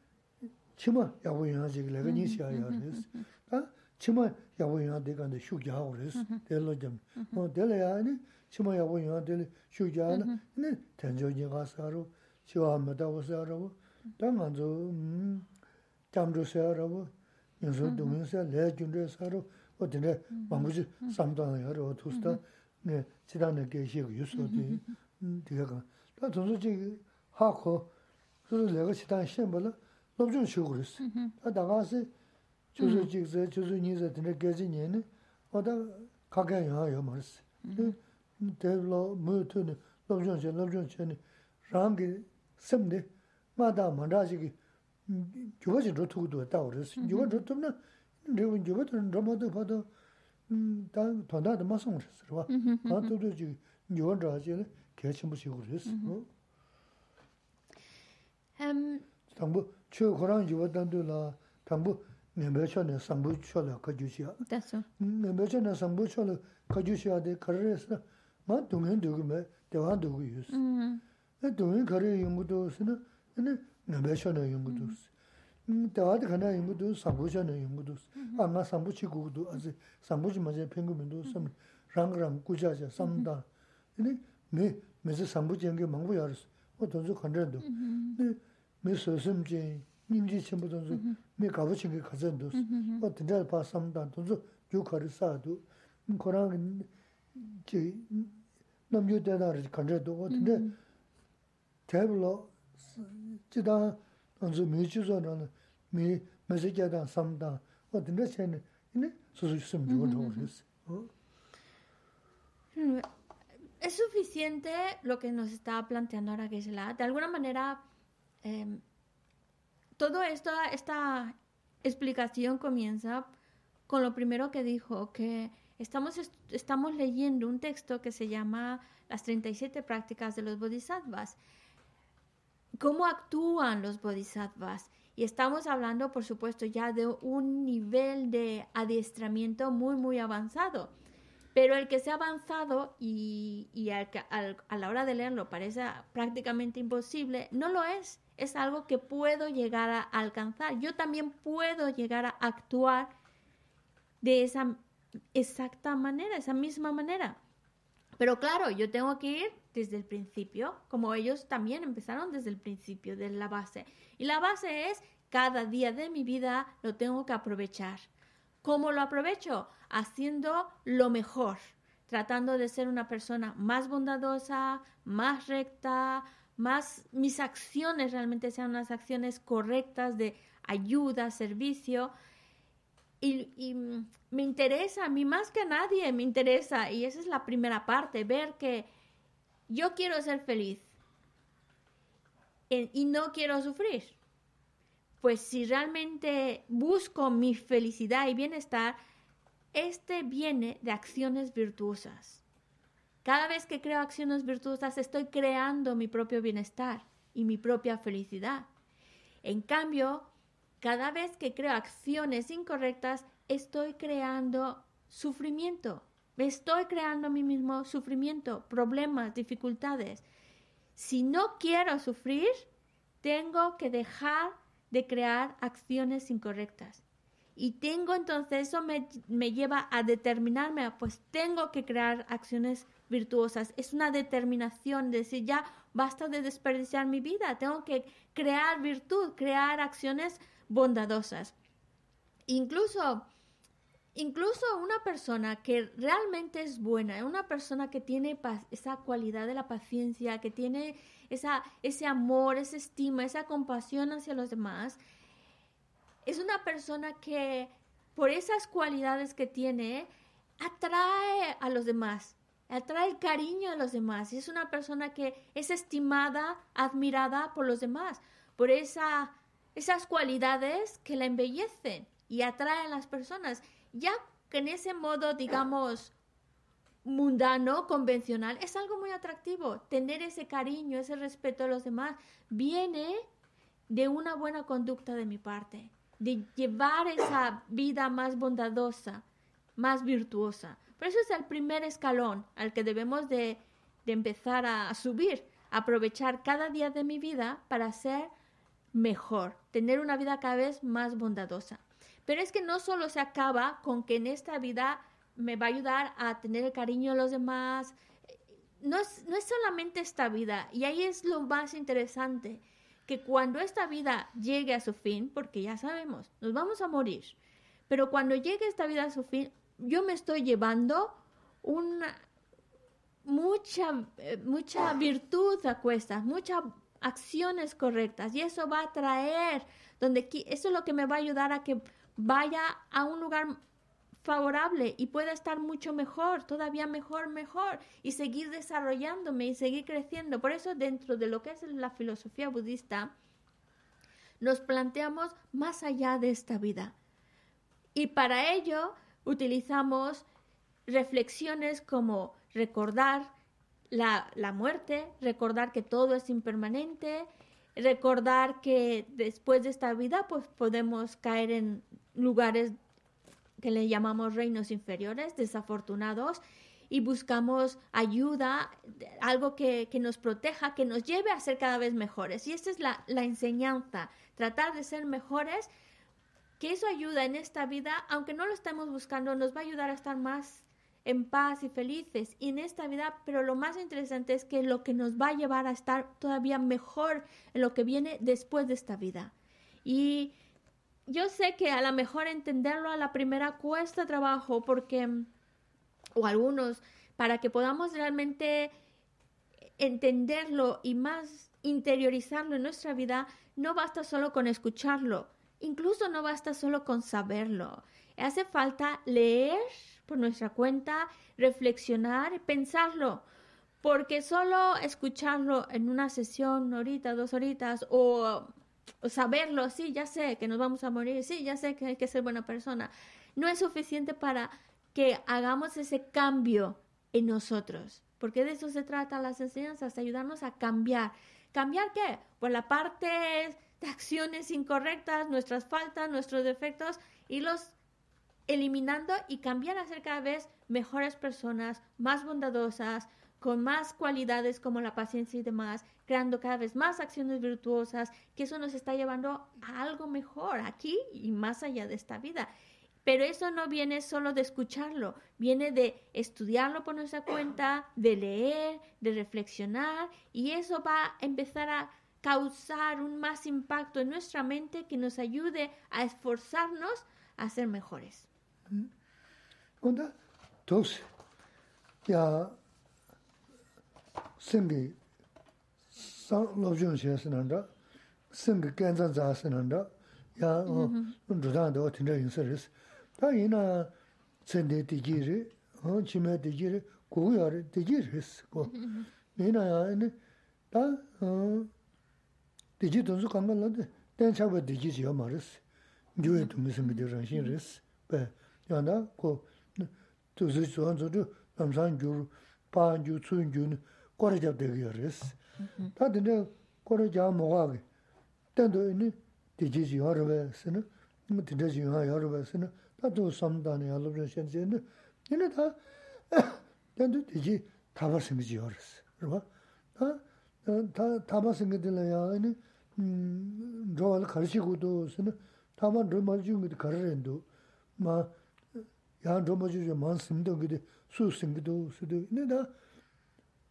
치마 야부 영화지 내가 니시아야 그랬어 아 치마 야부 영화 내가 근데 슈기하고 그랬어 될로 좀어 될래야 아니 치마 야부 영화 될 슈기하는 네 전조지 가서로 시와마다 오서로 당한저 음 잠조서로 연소 동영서 레준데서로 어디네 방부지 삼단하여 두스다 네 지단에 계시고 유소디 음 되가 다 전소지 하고 그래서 내가 지단 시험을 너좀 쉬고 그랬어 다 나가서 조서 직서 조서 니서 되네 계지니는 어다 가게 야요 말았어 대로 뭐트는 너좀 저 너좀 전에 랑게 섬데 마다 만다지기 교과지 로투도 다 그랬어 이거 로투는 내가 교과도 로마도 봐도 음다 돈다도 마송 그랬어 봐 나도 지 이거 저지 개침 부시고 그랬어 어 Em, 당부 최 고랑 지원단도라 당부 내매천에 상부 쳐라 가주시야 eso, 내매천에 상부 쳐라 가주시야 돼 가르에서 마 동행 되고매 대화 되고 있어 mm, 에 동행 가르 연구도 쓰는 네 내매천에 연구도 음 대화도 가나 연구도 상부천에 연구도 아마 상부 치고도 아직 상부지 맞아 pengumen도 섬 랑랑 구자자 삼다 네 매, 매서 상부지 연구 망고 알았어 어 돈도 간다도 네 매서섬지 님지 전부 돈도 매 가부친 게 가전도 어 진짜 봐 삼다 돈도 주카를 사도 코랑 지 남주 대다를 간다도 어 근데 대불로 지다 돈도 미주서는 미 매세자다 삼다 어 근데 쟤는 네 소소 좀 주고 그랬어 어 Mm, Es suficiente lo que nos está planteando ahora Gisela. De alguna manera, em, todo esto, esta explicación comienza con lo primero que dijo, que estamos, est- estamos leyendo un texto que se llama Las 37 prácticas de los bodhisattvas. ¿Cómo actúan los bodhisattvas? Y estamos hablando, por supuesto, ya de un nivel de adiestramiento muy, muy avanzado. Pero el que sea avanzado y, a la hora de leerlo parece prácticamente imposible, no lo es. Es algo que puedo llegar a alcanzar. Yo también puedo llegar a actuar de esa exacta manera, esa misma manera. Pero claro, yo tengo que ir desde el principio, como ellos también empezaron desde el principio, desde la base. Y la base es, cada día de mi vida lo tengo que aprovechar. ¿Cómo lo aprovecho? Haciendo lo mejor, tratando de ser una persona más bondadosa, más recta, más mis acciones realmente sean unas acciones correctas de ayuda, servicio. Y, me interesa, a mí más que a nadie me interesa, y esa es la primera parte, ver que yo quiero ser feliz eh, y no quiero sufrir. Pues si realmente busco mi felicidad y bienestar, este viene de acciones virtuosas. Cada vez que creo acciones virtuosas estoy creando mi propio bienestar y mi propia felicidad. En cambio, cada vez que creo acciones incorrectas, estoy creando sufrimiento Me estoy creando a mí mismo sufrimiento, problemas, dificultades. Si no quiero sufrir, tengo que dejar de crear acciones incorrectas. Y tengo entonces, eso me, me lleva a determinarme, pues tengo que crear acciones virtuosas. Es una determinación de decir, ya basta de desperdiciar mi vida, tengo que crear virtud, crear acciones bondadosas. Incluso, incluso una persona que realmente es buena, una persona que tiene esa cualidad de la paciencia, que tiene esa, ese amor, esa estima, esa compasión hacia los demás, es una persona que por esas cualidades que tiene, atrae a los demás, atrae el cariño a los demás. Es una persona que es estimada, admirada por los demás, por esa, esas cualidades que la embellecen y atraen a las personas. Ya que en ese modo, digamos, mundano, convencional, es algo muy atractivo. Tener ese cariño, ese respeto a los demás, viene de una buena conducta de mi parte, de llevar esa vida más bondadosa, más virtuosa. Por eso es el primer escalón al que debemos de, empezar a, subir, aprovechar cada día de mi vida para ser mejor, tener una vida cada vez más bondadosa. Pero es que no solo se acaba con que en esta vida me va a ayudar a tener el cariño de los demás. No es, no es solamente esta vida, y ahí es lo más interesante, que cuando esta vida llegue a su fin, porque ya sabemos, nos vamos a morir, pero cuando llegue esta vida a su fin, yo me estoy llevando una mucha, eh, mucha virtud a cuestas, muchas acciones correctas y eso va a traer, donde eso es lo que me va a ayudar a que vaya a un lugar favorable y pueda estar mucho mejor, todavía mejor, mejor, y seguir desarrollándome y seguir creciendo. Por eso dentro de lo que es la filosofía budista, nos planteamos más allá de esta vida. Y para ello utilizamos reflexiones como recordar la, muerte, recordar que todo es impermanente, recordar que después de esta vida pues podemos caer en lugares que le llamamos reinos inferiores, desafortunados, y buscamos ayuda, algo que, nos proteja, que nos lleve a ser cada vez mejores. Y esta es la, la enseñanza, tratar de ser mejores que eso ayuda en esta vida, aunque no lo estemos buscando, nos va a ayudar a estar más en paz y felices y en esta vida, pero lo más interesante es que lo que nos va a llevar a estar todavía mejor en lo que viene después de esta vida. Y yo sé que a lo mejor entenderlo a la primera cuesta trabajo porque, o algunos, para que podamos realmente entenderlo y más interiorizarlo en nuestra vida, no basta solo con escucharlo, Incluso no basta solo con saberlo. Hace falta leer por nuestra cuenta, reflexionar, pensarlo. Porque solo escucharlo en una sesión, horita, dos horitas, o, saberlo, sí, ya sé que nos vamos a morir, sí, ya sé que hay que ser buena persona, no es suficiente para que hagamos ese cambio en nosotros. Porque de eso se trata las enseñanzas, ayudarnos a cambiar. ¿Cambiar qué? Pues la parte acciones incorrectas, nuestras faltas, nuestros defectos y los eliminando y cambiar a ser cada vez mejores personas, más bondadosas, con más cualidades como la paciencia y demás, creando cada vez más acciones virtuosas, que eso nos está llevando a algo mejor aquí y más allá de esta vida. Pero eso no viene solo de escucharlo, viene de estudiarlo por nuestra cuenta, de leer, de reflexionar, y eso va a empezar a causar un más impacto en nuestra mente que nos ayude a esforzarnos a ser mejores. Dos, ya, simbi sang lobchung xie sinanda, simbi genzan za sinanda, ya mm-hmm. dhudang dawa tinda yinsa res. Ta ina tsende digi ri, chime digi ri, guguya ri, digi res. Mm-hmm. Ina ya, ta digi dunzu kanga lade, ten chakwa digi jiyo ma res. Nyuwe dumi simbi di rangshin mm-hmm. res. Yanda, ko, tuzi zuhan zudu, namsan gyuru, paan gyuru, tsuyin gyuru, kore jab degi yoris. Mm-hmm. Ta dinde kore jab mogaagi, tendo ini diji ji yorwa sini, ima dinde ji yuwa yorwa sini, ta tu samdani yalubra shen zini, ini ta <coughs> tendo diji tabar singi ji yoris. Rwa, ta tabar singi dila ya ini mm, rwawali karishi kudu sini, tabar rwama jungi karirindu, ma ya rwama jungi man singi dongi di su singi do, su do, ini ta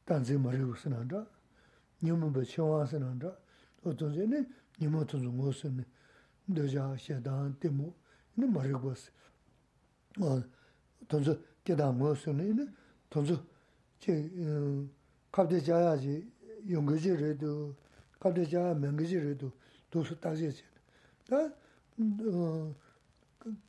단지 머리로 쓰는다. 님은도 쳐와서는다. 어떤지네 님어도 좀 못쓰네. 너자 셔단 때모 네 머리고 어 던저 때다 못쓰네. 던저 제 갑대 자야지 용거지라도 갑대 자야 명거지라도 도서 따지지. 다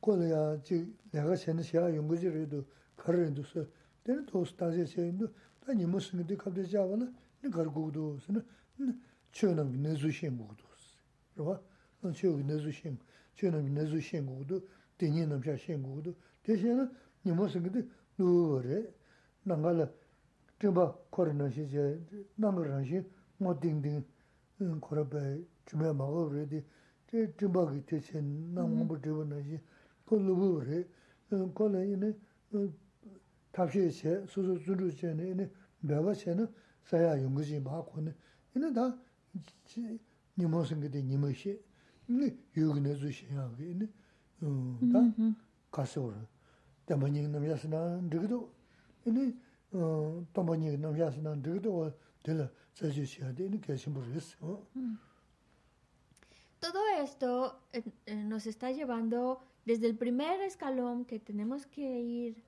고려야 지 내가 전에 시야 용거지라도 가르는데서 내가 도서 따지지. 다 니모 생데 갑데 자와나 니 가르고도 스는 쵸는 네즈 신고도 그러와 넌 쵸기 네즈 신 쵸는 네즈 신고도 데니 남샤 신고도 대신에 니모 생데 누레 나가라 저바 코로나 시제 나가라시 뭐 딩딩 코로베 주메 먹어 그래디 제 저바기 대신 나무 버드는 시 콜로브레 콜레 이네 nā miyā sī nā rī ini tombani namyas nan digdo de la sajishia de ni que simbolis Todo esto eh, eh, nos está llevando desde el primer escalón que tenemos que ir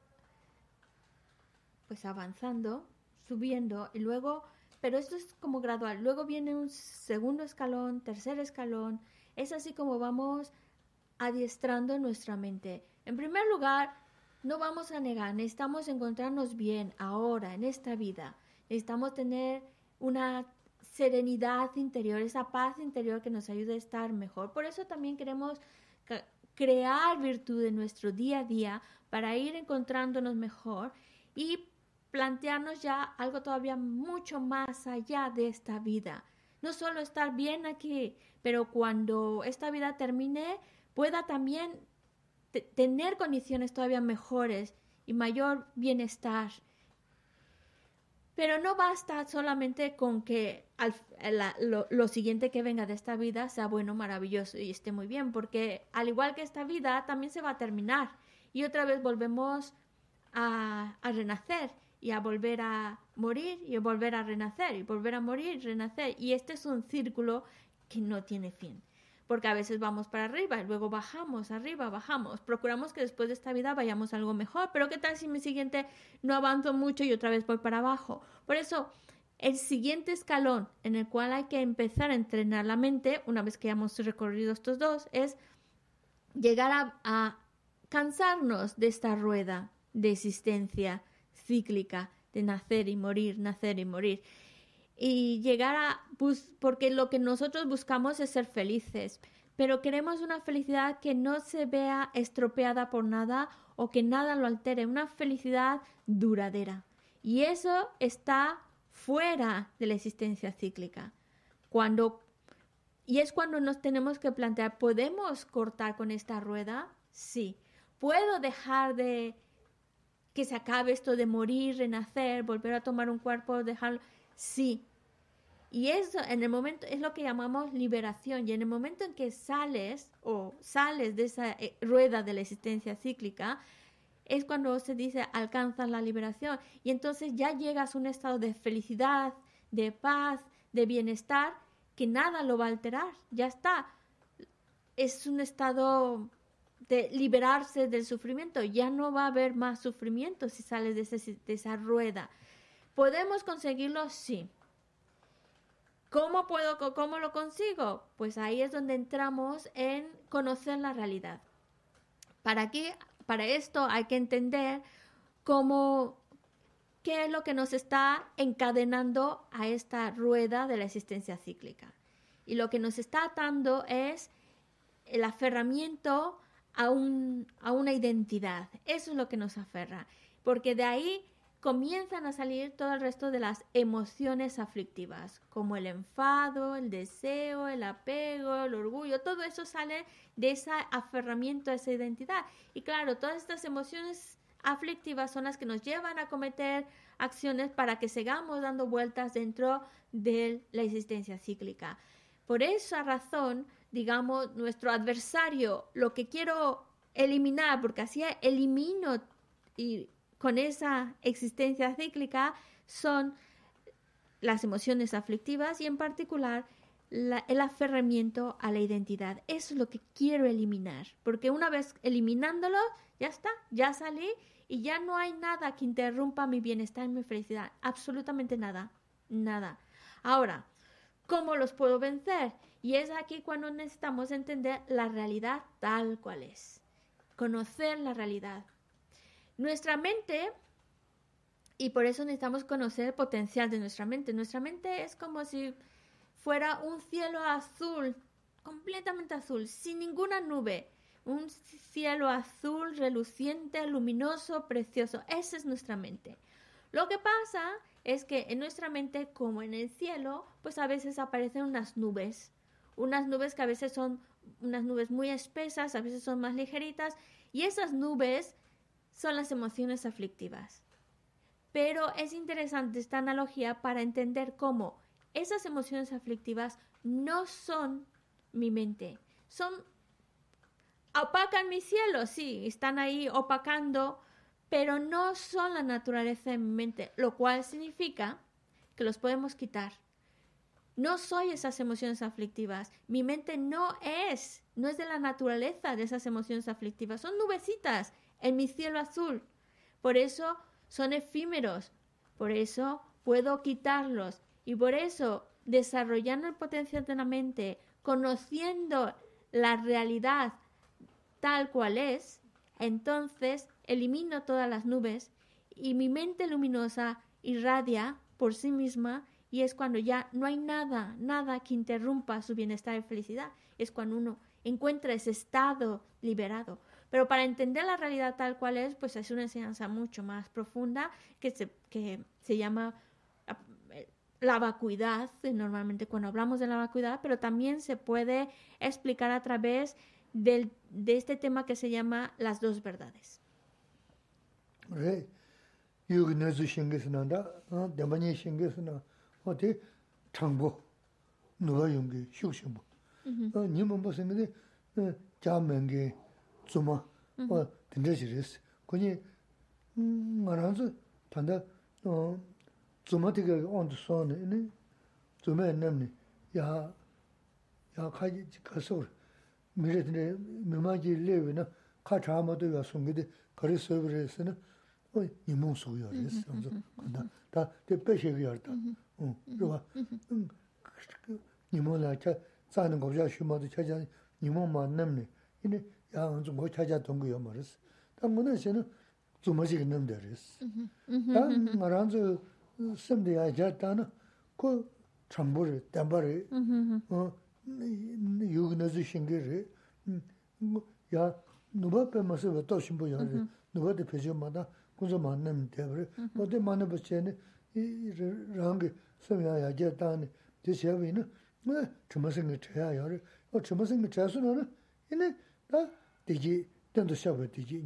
pues avanzando, subiendo y luego, pero esto es como gradual, luego viene un segundo escalón, tercer escalón, es así como vamos adiestrando nuestra mente. En primer lugar, no vamos a negar, necesitamos encontrarnos bien ahora, en esta vida. Necesitamos tener una serenidad interior, esa paz interior que nos ayude a estar mejor. Por eso también queremos crear virtud en nuestro día a día para ir encontrándonos mejor y plantearnos ya algo todavía mucho más allá de esta vida. No solo estar bien aquí, pero cuando esta vida termine pueda también tener condiciones todavía mejores y mayor bienestar. Pero no basta solamente con que lo, siguiente que venga de esta vida sea bueno, maravilloso y esté muy bien, porque al igual que esta vida también se va a terminar y otra vez volvemos a renacer y a volver a morir y a volver a renacer y volver a morir y renacer. Y este es un círculo que no tiene fin porque a veces vamos para arriba y luego bajamos, arriba, bajamos. Procuramos que después de esta vida vayamos algo mejor, pero ¿qué tal si mi siguiente no avanzo mucho y otra vez voy para abajo? Por eso, el siguiente escalón en el cual hay que empezar a entrenar la mente, una vez que hayamos recorrido estos dos, es llegar a, a cansarnos de esta rueda de existencia cíclica, de nacer y morir, nacer y morir y llegar a, porque lo que nosotros buscamos es ser felices, pero queremos una felicidad que no se vea estropeada por nada o que nada lo altere, una felicidad duradera. Y eso está fuera de la existencia cíclica. Cuando y es cuando nos tenemos que plantear, ¿podemos cortar con esta rueda? Sí. ¿Puedo dejar de que se acabe esto de morir, renacer, volver a tomar un cuerpo, dejarlo? Sí. Y eso en el momento es lo que llamamos liberación. Y en el momento en que sales o sales de esa eh, rueda de la existencia cíclica, es cuando se dice alcanzas la liberación. Y entonces ya llegas a un estado de felicidad, de paz, de bienestar, que nada lo va a alterar. Ya está. Es un estado de liberarse del sufrimiento. Ya no va a haber más sufrimiento si sales de, de esa rueda. ¿Podemos conseguirlo? Sí. ¿Cómo puedo, cómo lo consigo? Pues ahí es donde entramos en conocer la realidad. Para para esto hay que entender cómo qué es lo que nos está encadenando a esta rueda de la existencia cíclica. Y lo que nos está atando es el aferramiento a, una identidad. Eso es lo que nos aferra. Porque de ahí comienzan a salir todo el resto de las emociones aflictivas, como el enfado, el deseo, el apego, el orgullo, todo eso sale de ese aferramiento a esa identidad. Y claro, todas estas emociones aflictivas son las que nos llevan a cometer acciones para que sigamos dando vueltas dentro de la existencia cíclica. Por esa razón, digamos, nuestro adversario, lo que quiero eliminar, porque así elimino y con esa existencia cíclica, son las emociones aflictivas y en particular el aferramiento a la identidad. Eso es lo que quiero eliminar, porque una vez eliminándolo, ya está, ya salí y ya no hay nada que interrumpa mi bienestar y mi felicidad. Absolutamente nada, nada. Ahora, ¿cómo los puedo vencer? Y es aquí cuando necesitamos entender la realidad tal cual es. Conocer la realidad. Nuestra mente, y por eso necesitamos conocer el potencial de nuestra mente. Nuestra mente es como si fuera un cielo azul, completamente azul, sin ninguna nube. Un cielo azul, reluciente, luminoso, precioso. Esa es nuestra mente. Lo que pasa es que en nuestra mente, como en el cielo, pues a veces aparecen unas nubes. Unas nubes que a veces son unas nubes muy espesas, a veces son más ligeritas. Y esas nubes son las emociones aflictivas. Pero es interesante esta analogía para entender cómo esas emociones aflictivas no son mi mente, son opacan mi cielo, sí, están ahí opacando, pero no son la naturaleza de mi mente, lo cual significa que los podemos quitar. No soy esas emociones aflictivas. Mi mente no es, no es de la naturaleza de esas emociones aflictivas. Son nubecitas en mi cielo azul. Por eso son efímeros. Por eso puedo quitarlos. Y por eso, desarrollando el potencial de la mente, conociendo la realidad tal cual es, entonces elimino todas las nubes y mi mente luminosa irradia por sí misma y es cuando ya no hay nada, nada que interrumpa su bienestar y felicidad. Es cuando uno encuentra ese estado liberado. Pero para entender la realidad tal cual es, pues es una enseñanza mucho más profunda que se, que se llama la vacuidad, normalmente cuando hablamos de la vacuidad, pero también se puede explicar a través del, de este tema que se llama las dos verdades. 어디 창보 누가 용기 휴식보 어 님은 무슨 근데 자면게 좀어 어 된대지레스. 거기 음 말아서 반다 어 좀어떻게 온도 손에 좀에 남니 야 야카지 가서 미래드네 미마지 레베나 카차마도 가서 근데 거리 서버에서는 dinda shiris. Kuni, ngaranzu, tanda, tsuma tiga ondu soni, ini, tsuma namni, ya, ya kaji kasur, mire tine, mimaji lewi na, ka chama do ya sungide, kari sobi resi na, o nimung su ya resi, anzo, kanda, ta, te peshe ya rita, rwa, nimung la cha, tsaani gobja shuma do cha cha, nimung ma namni, ini, ya anzo go cha cha tongu ya ma resi, ta muna si na, tsuma chigi namda resi. Ta, nga ranzo, semde ya jatana ko chambore tambare 어 나즈 싱게레 야 누바 페마서 또 심보 야 누바데 페조마다 kuzo rangi ya chaya o da digi tendo digi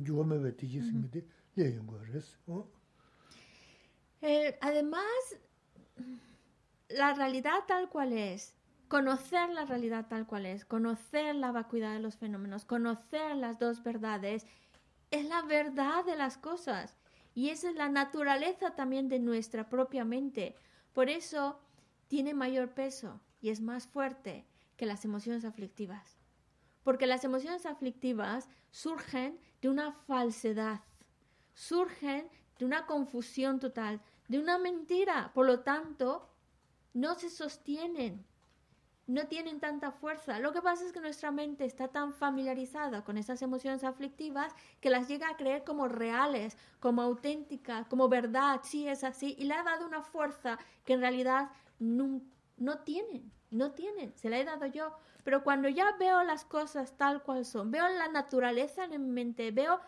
digi yungo res además, la realidad tal cual es, conocer la realidad tal cual es, conocer la vacuidad de los fenómenos, conocer las dos verdades, es la verdad de las cosas. Y esa es la naturaleza también de nuestra propia mente. Por eso tiene mayor peso y es más fuerte que las emociones aflictivas. Porque las emociones aflictivas surgen de una falsedad, surgen de una confusión total, de una mentira. Por lo tanto, no se sostienen, no tienen tanta fuerza. Lo que pasa es que nuestra mente está tan familiarizada con esas emociones aflictivas que las llega a creer como reales, como auténticas, como verdad, sí es así, y le ha dado una fuerza que en realidad no, no tienen, no tienen, se la he dado yo. Pero cuando ya veo las cosas tal cual son, veo la naturaleza en mi mente, veo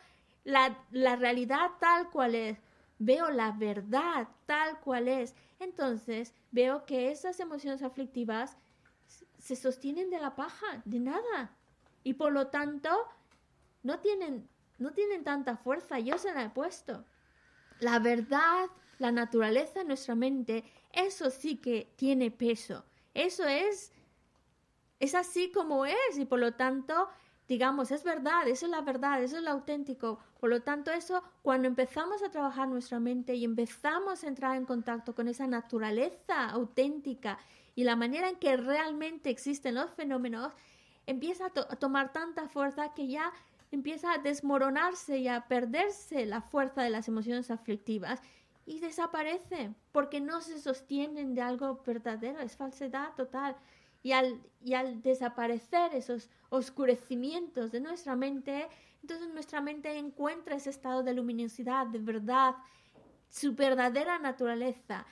la, la realidad tal cual es, veo la verdad tal cual es, entonces veo que esas emociones aflictivas se sostienen de la paja, de nada. Y por lo tanto, no tienen no tienen tanta fuerza, yo se la he puesto. La verdad, la naturaleza en nuestra mente, eso sí que tiene peso. Eso es, es así como es y por lo tanto, digamos, es verdad, eso es la verdad, eso es lo auténtico. Por lo tanto, eso, cuando empezamos a trabajar nuestra mente y empezamos a entrar en contacto con esa naturaleza auténtica y la manera en que realmente existen los fenómenos, empieza a, to- a tomar tanta fuerza que ya empieza a desmoronarse y a perderse la fuerza de las emociones aflictivas y desaparece porque no se sostienen de algo verdadero, es falsedad total. Y al, y al desaparecer esos oscurecimientos de nuestra mente, entonces nuestra mente encuentra ese estado de luminosidad, de verdad, su verdadera naturaleza.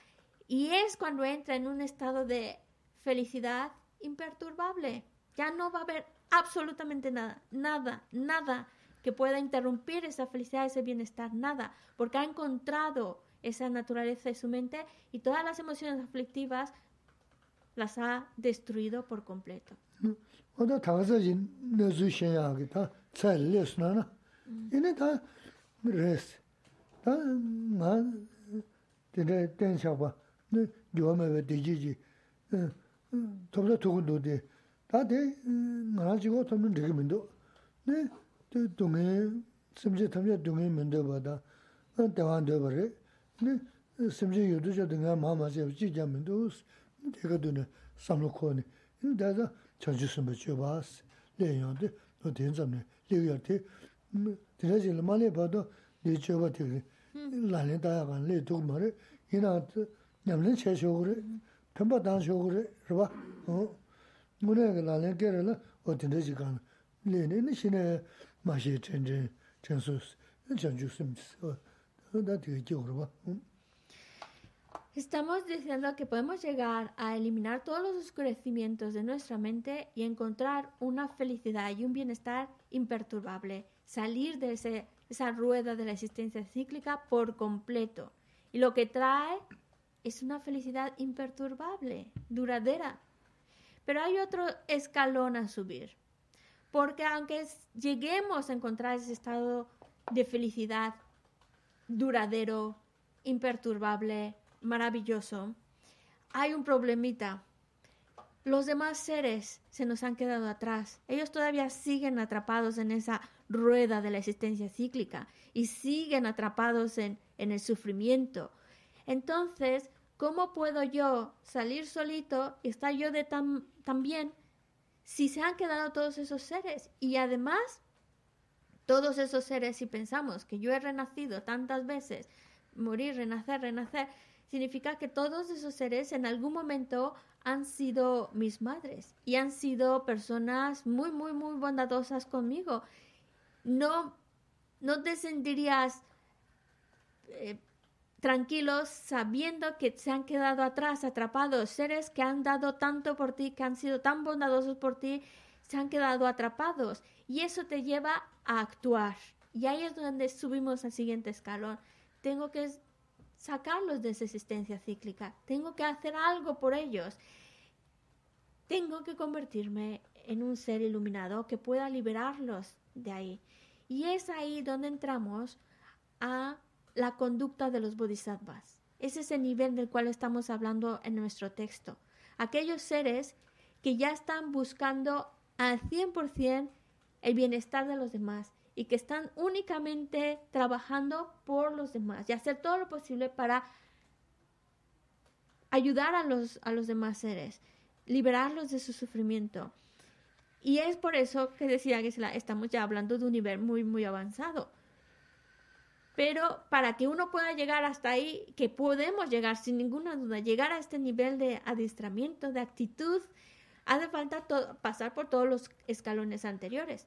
Y es cuando entra en un estado de felicidad imperturbable. Ya no va a haber absolutamente nada, nada, nada que pueda interrumpir esa felicidad, ese bienestar, nada, porque ha encontrado esa naturaleza de su mente y todas las emociones aflictivas las ha destruido por completo. tagasa 네 요마베 되지지. 더블 두고 도데. 다데 나라 지고 좀 되게 민도. 네 동에 심지 탐제 동에 민도 보다 대환 되버리 네 심지 유도 저 등에 마마제 지자 민도. 내가 되는 삼로코니 인데서 전주스 뭐 봐스 내연데 또 된점네. 리얼티 드라질 말에 봐도 네 줘봐 되게. 라네 다가 네 두고 말에 이나트 che penpa len kere la, o kan, le ne, ne shine ma chen chen, chen su, chanchu sumba, da te kyo riba. Estamos diciendo que podemos llegar a eliminar todos los oscurecimientos de nuestra mente y encontrar una felicidad y un bienestar imperturbable, salir de ese- esa rueda de la existencia cíclica por completo. Y lo que trae es una felicidad imperturbable, duradera. Pero hay otro escalón a subir, porque aunque lleguemos a encontrar ese estado de felicidad duradero, imperturbable, maravilloso, hay un problemita. Los demás seres se nos han quedado atrás. Ellos todavía siguen atrapados en esa rueda de la existencia cíclica y siguen atrapados en, en el sufrimiento. Entonces, ¿cómo puedo yo salir solito y estar yo de tan, tan bien si se han quedado todos esos seres? Y además, todos esos seres, si pensamos que yo he renacido tantas veces, morir, renacer, renacer, significa que todos esos seres en algún momento han sido mis madres y han sido personas muy, muy, muy bondadosas conmigo. No, no te sentirías eh, tranquilos sabiendo que se han quedado atrás, atrapados, seres que han dado tanto por ti, que han sido tan bondadosos por ti, se han quedado atrapados. Y eso te lleva a actuar. Y ahí es donde subimos al siguiente escalón. Tengo que sacarlos de esa existencia cíclica. Tengo que hacer algo por ellos. Tengo que convertirme en un ser iluminado que pueda liberarlos de ahí. Y es ahí donde entramos a la conducta de los bodhisattvas. Es ese nivel del cual estamos hablando en nuestro texto. Aquellos seres que ya están buscando al 100% el bienestar de los demás y que están únicamente trabajando por los demás y hacer todo lo posible para ayudar a los, a los demás seres, liberarlos de su sufrimiento. Y es por eso que decía que estamos ya hablando de un nivel muy, muy avanzado. Pero para que uno pueda llegar hasta ahí, que podemos llegar sin ninguna duda, llegar a este nivel de adiestramiento, de actitud, hace falta pasar por todos los escalones anteriores.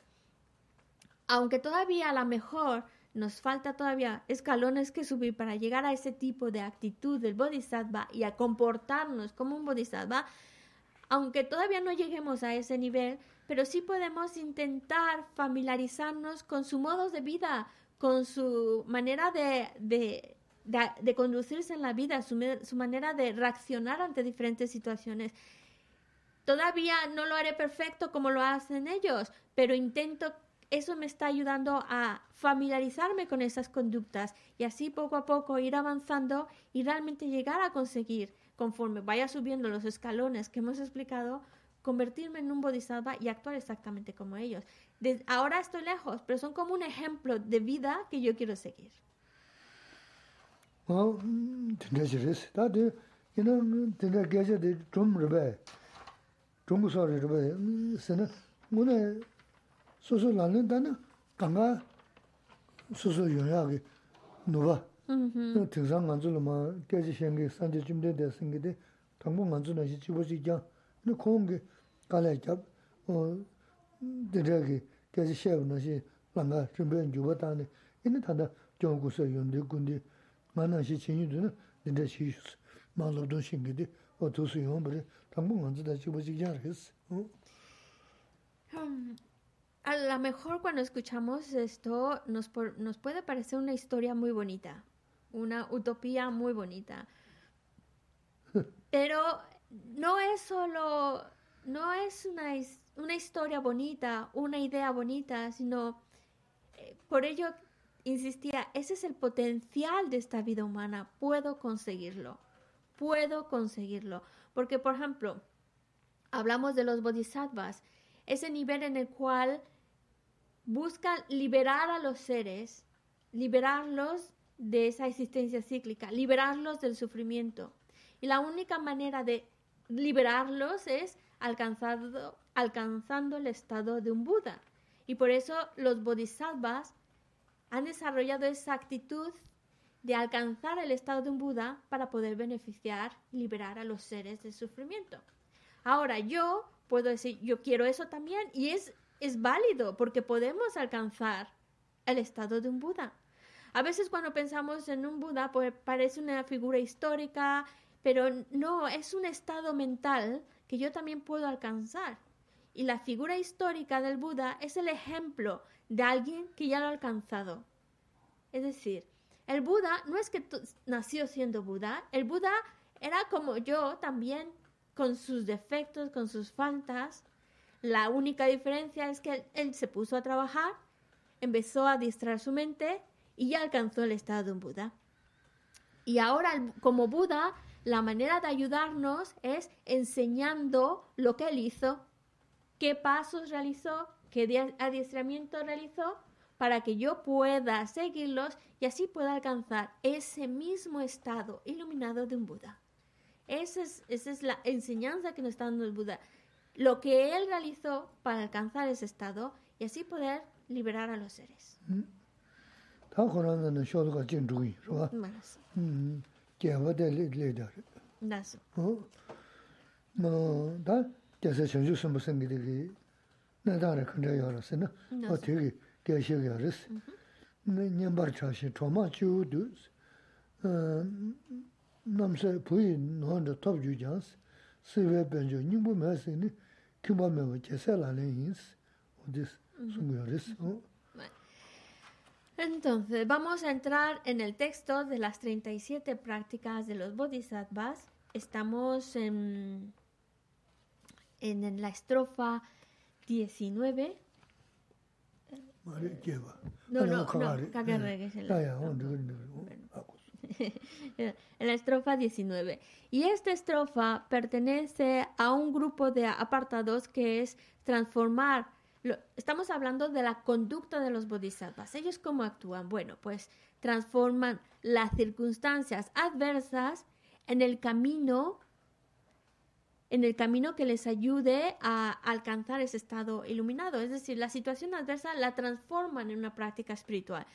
Aunque todavía a lo mejor nos falta todavía escalones que subir para llegar a ese tipo de actitud del bodhisattva y a comportarnos como un bodhisattva, aunque todavía no lleguemos a ese nivel, pero sí podemos intentar familiarizarnos con su modo de vida, con su manera de, de, de, conducirse en la vida, su, su, manera de reaccionar ante diferentes situaciones. Todavía no lo haré perfecto como lo hacen ellos, pero intento eso me está ayudando a familiarizarme con esas conductas y así poco a poco ir avanzando y realmente llegar a conseguir, conforme vaya subiendo los escalones que hemos explicado, convertirme en un bodhisattva y actuar exactamente como ellos. Ahora estoy lejos, pero son como un ejemplo de vida que yo quiero seguir. Well, you know, tinda geja de chum Um, a lo mejor cuando escuchamos esto nos, por, nos puede parecer una historia muy bonita, una utopía muy bonita. <laughs> Pero no es solo, no es una historia una historia bonita, una idea bonita, sino eh, por ello insistía, ese es el potencial de esta vida humana, puedo conseguirlo, puedo conseguirlo. Porque, por ejemplo, hablamos de los bodhisattvas, ese nivel en el cual buscan liberar a los seres, liberarlos de esa existencia cíclica, liberarlos del sufrimiento. Y la única manera de liberarlos es alcanzado- alcanzando el estado de un Buda. Y por eso los bodhisattvas han desarrollado esa actitud de alcanzar el estado de un Buda para poder beneficiar y liberar a los seres del sufrimiento. Ahora, yo puedo decir, yo quiero eso también y es, es válido porque podemos alcanzar el estado de un Buda. A veces cuando pensamos en un Buda, pues parece una figura histórica, pero no, es un estado mental que yo también puedo alcanzar. Y la figura histórica del Buda es el ejemplo de alguien que ya lo ha alcanzado. Es decir, el Buda no es que nació siendo Buda, el Buda era como yo también, con sus defectos, con sus faltas. La única diferencia es que él, él se puso a trabajar, empezó a distraer su mente y ya alcanzó el estado de un Buda. Y ahora, como Buda, la manera de ayudarnos es enseñando lo que él hizo, qué pasos realizó, qué adiestramiento realizó, para que yo pueda seguirlos y así pueda alcanzar ese mismo estado iluminado de un Buda. Esa es, esa es la enseñanza que nos está dando el Buda. Lo que él realizó para alcanzar ese estado y así poder liberar a los seres. 다그 러는 쇼도가 진주의 그렇죠? Bueno, sí, 음 개버대 레레다 that's- 어? 뭐, 다, 대세 전주 선부 생기되기, 내다를 근데 열었으나, 어, 되게, 개시가 열었어. 네, 년발 차시, 조마 주도, 어, 남세 부인, 너한테 톱 주장스, 스웨 변조, 님부 매스니, 규범에 제세라는 인스, 어디스, 숨고 열었어. 어? Entonces, vamos a entrar en el texto de las 37 prácticas de los bodhisattvas. Estamos en, en la estrofa 19. <laughs> En la estrofa 19. Y esta estrofa pertenece a un grupo de apartados que es transformar. Lo, estamos hablando de la conducta de los bodhisattvas. ¿Ellos cómo actúan? Bueno, pues transforman las circunstancias adversas en el camino en el camino que les ayude a alcanzar ese estado iluminado. Es decir, la situación adversa la transforman en una práctica espiritual.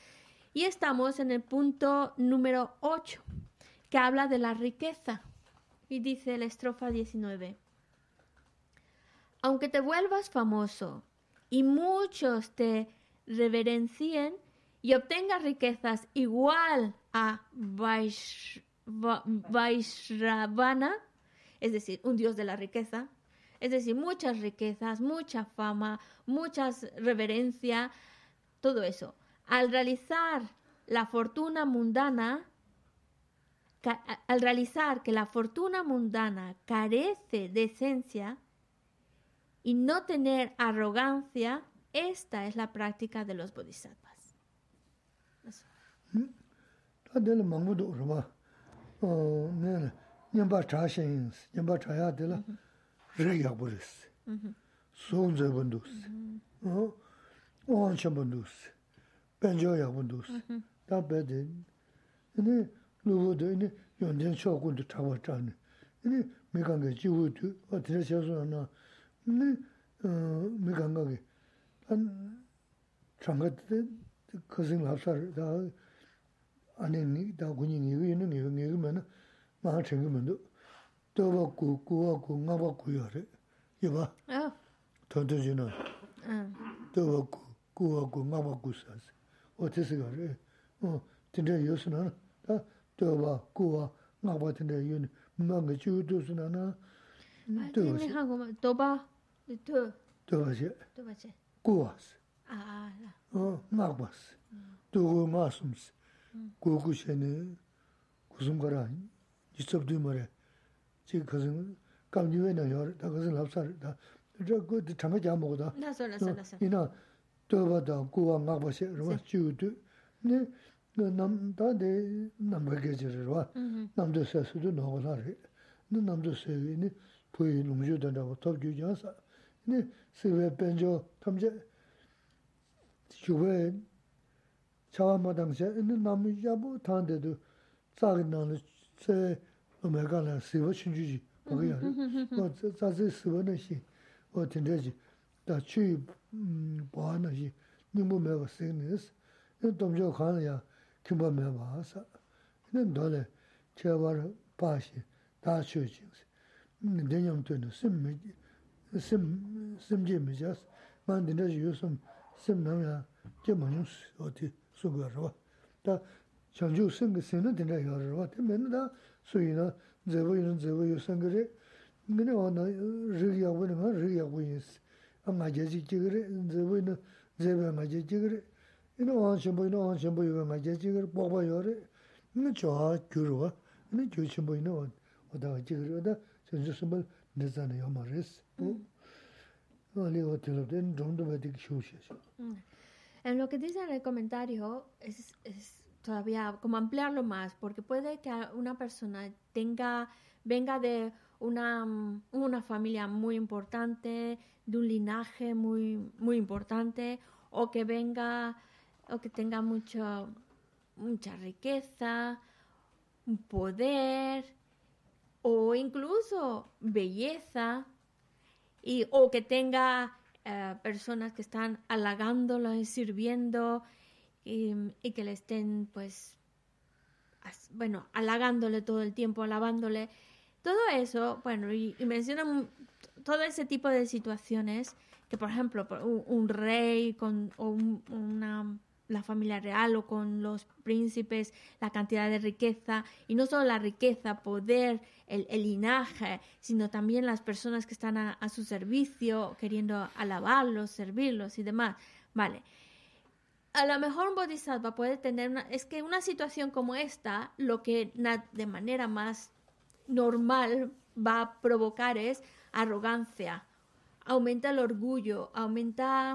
Y estamos en el punto número 8, que habla de la riqueza. Y dice la estrofa 19. Aunque te vuelvas famoso y muchos te reverencien y obtengas riquezas igual a Vaish- Va- Vaishravana, es decir, un dios de la riqueza, es decir, muchas riquezas, mucha fama, muchas reverencia, todo eso. Al realizar la fortuna mundana, al realizar que la fortuna mundana carece de esencia y no tener arrogancia, Esta es la práctica de los bodhisattvas. Eso. nyamba chasha yinsi, nyamba chaya dila re yakbarisi, sonze bandusi, oancha bandusi, benjo yakbandusi, da bedi, ini nubu do, ini yonden chokundu chawa chani, ini mikanga jivu tu, atira chasu na, ini eh, mikanga ki, an changa kazing lapsar, da ane, da kuni ngiwi, ngiwi, ngiwi mena, maa chengi mendo, tawa ku, kuwa ku, ngaba ku yore, iwa, tonto jino, tawa ku, kuwa ku, ngaba ku sasi, o tesi yore, tinda yosu nana, tawa, kuwa, ngaba tinda yoni, maa nga chiyo dosu nana, tawa si. Toba, to? Toba si. Toba si. Kuwa si. Ngaba si. Togo maasum si. Kuku sheni, kusum karani. yisab dui mara, chi kasan kam niwe na yor, da kasan lapsar, da zha ku changa kya mogo da, ina doba da kuwa ngakba she, rwa chiyu du, ne nam, da de namba geche rwa, namdo se su du nogo la re, ne namdo se yu, ne puyi lungju danda wa top ju jan sa, ne sikwe penjo tamche, shukwe chawa madang she, ne nam yabu tante du, tsagi nang se, omega la siva chunju ji pogi ya o zazi siva na shi o tenda ji. Da chu mm, boha na shi nyingbo meba sing nis yin domjo khan ya kimba meba asa yin dole che war pa shi da chu ji denyam tu nu sim sim sim ji mi jas man tenda ji yu sim sim nam ya je ma yung o ti su gu ya rwa da chanju sim ki sim na tenda ya rwa ten men da 취 음 보아는 시 님도 매가 세네스 이 동조 가는야 김바 매봐서 는 너네 제발 바시 다 취지 음 내년 때는 심미 심 심지미자스 만드는 요즘 심나야 제만은 어디 수고하러 다 전주 생그 세는 된다 여러 때문에 수이나 제보이는 제보요 생그래 근데 어느 리야 보는 거 리야 보이스 아마 제지 지그래 제보이는 제보 맞지 지그래 이노 원신 보이는 원신 보이고 맞지 지그래 뽑아요래 근데 저 규로 근데 교신 보이는 어다 지그래다 전주 선물 내잖아요 말했어 아니 어떻게든 좀더 받기 쉬우셔 En lo que dice en el comentario es, es todavía como ampliarlo más, porque puede que una persona tenga, venga de una, mm, una familia muy importante, de un linaje muy, muy importante, o que venga, o que tenga mucho, mucha riqueza, poder, o incluso belleza, y, o que tenga eh, personas que están halagándolo y sirviendo y, y que le estén pues as- bueno halagándole todo el tiempo alabándole. Todo eso bueno y, y mencionan todo ese tipo de situaciones que por ejemplo un, un rey con o un- una la familia real o con los príncipes la cantidad de riqueza y no solo la riqueza poder el, el linaje sino también las personas que están a, a su servicio queriendo alabarlos servirlos y demás. Vale a lo mejor un bodhisattva puede tener es que una situación como esta lo que de manera más normal va a provocar es arrogancia aumenta el orgullo aumenta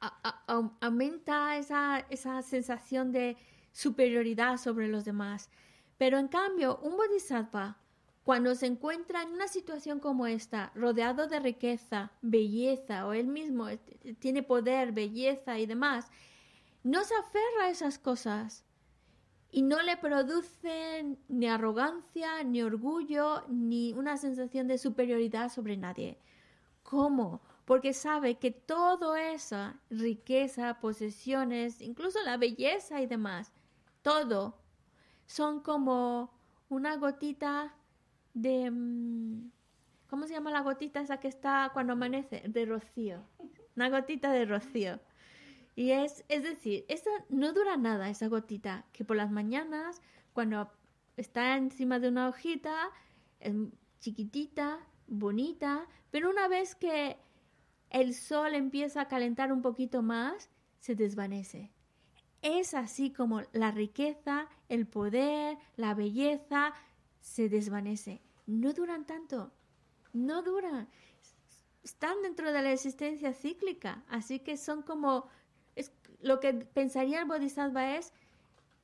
a- a- au- aumenta esa, esa sensación de superioridad sobre los demás. Pero en cambio, un bodhisattva, cuando se encuentra en una situación como esta, rodeado de riqueza, belleza, o él mismo tiene poder, belleza y demás, no se aferra a esas cosas y no le producen ni arrogancia, ni orgullo, ni una sensación de superioridad sobre nadie. ¿Cómo? Porque sabe que toda esa riqueza, posesiones, incluso la belleza y demás, todo son como una gotita de... mm, ¿Cómo se llama la gotita esa que está cuando amanece? De rocío. Una gotita de rocío. Y es, es decir, esa no dura nada, esa gotita, que por las mañanas, cuando está encima de una hojita, es chiquitita, bonita, pero una vez que el sol empieza a calentar un poquito más, se desvanece. Es así como la riqueza, el poder, la belleza se desvanece. No duran tanto, no duran. están dentro de la existencia cíclica, así que son como es, lo que pensaría el bodhisattva es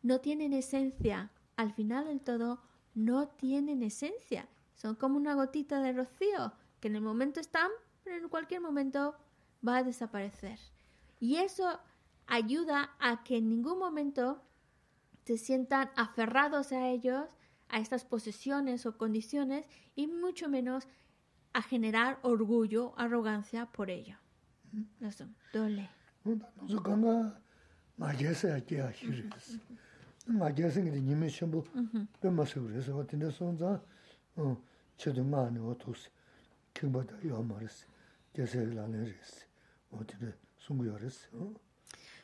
no tienen esencia, al final del todo no tienen esencia, son como una gotita de rocío que en el momento están, pero en cualquier momento va a desaparecer. Y eso ayuda a que en ningún momento se sientan aferrados a ellos, a estas posesiones o condiciones, y mucho menos a generar orgullo, arrogancia por ello. Eso, dole.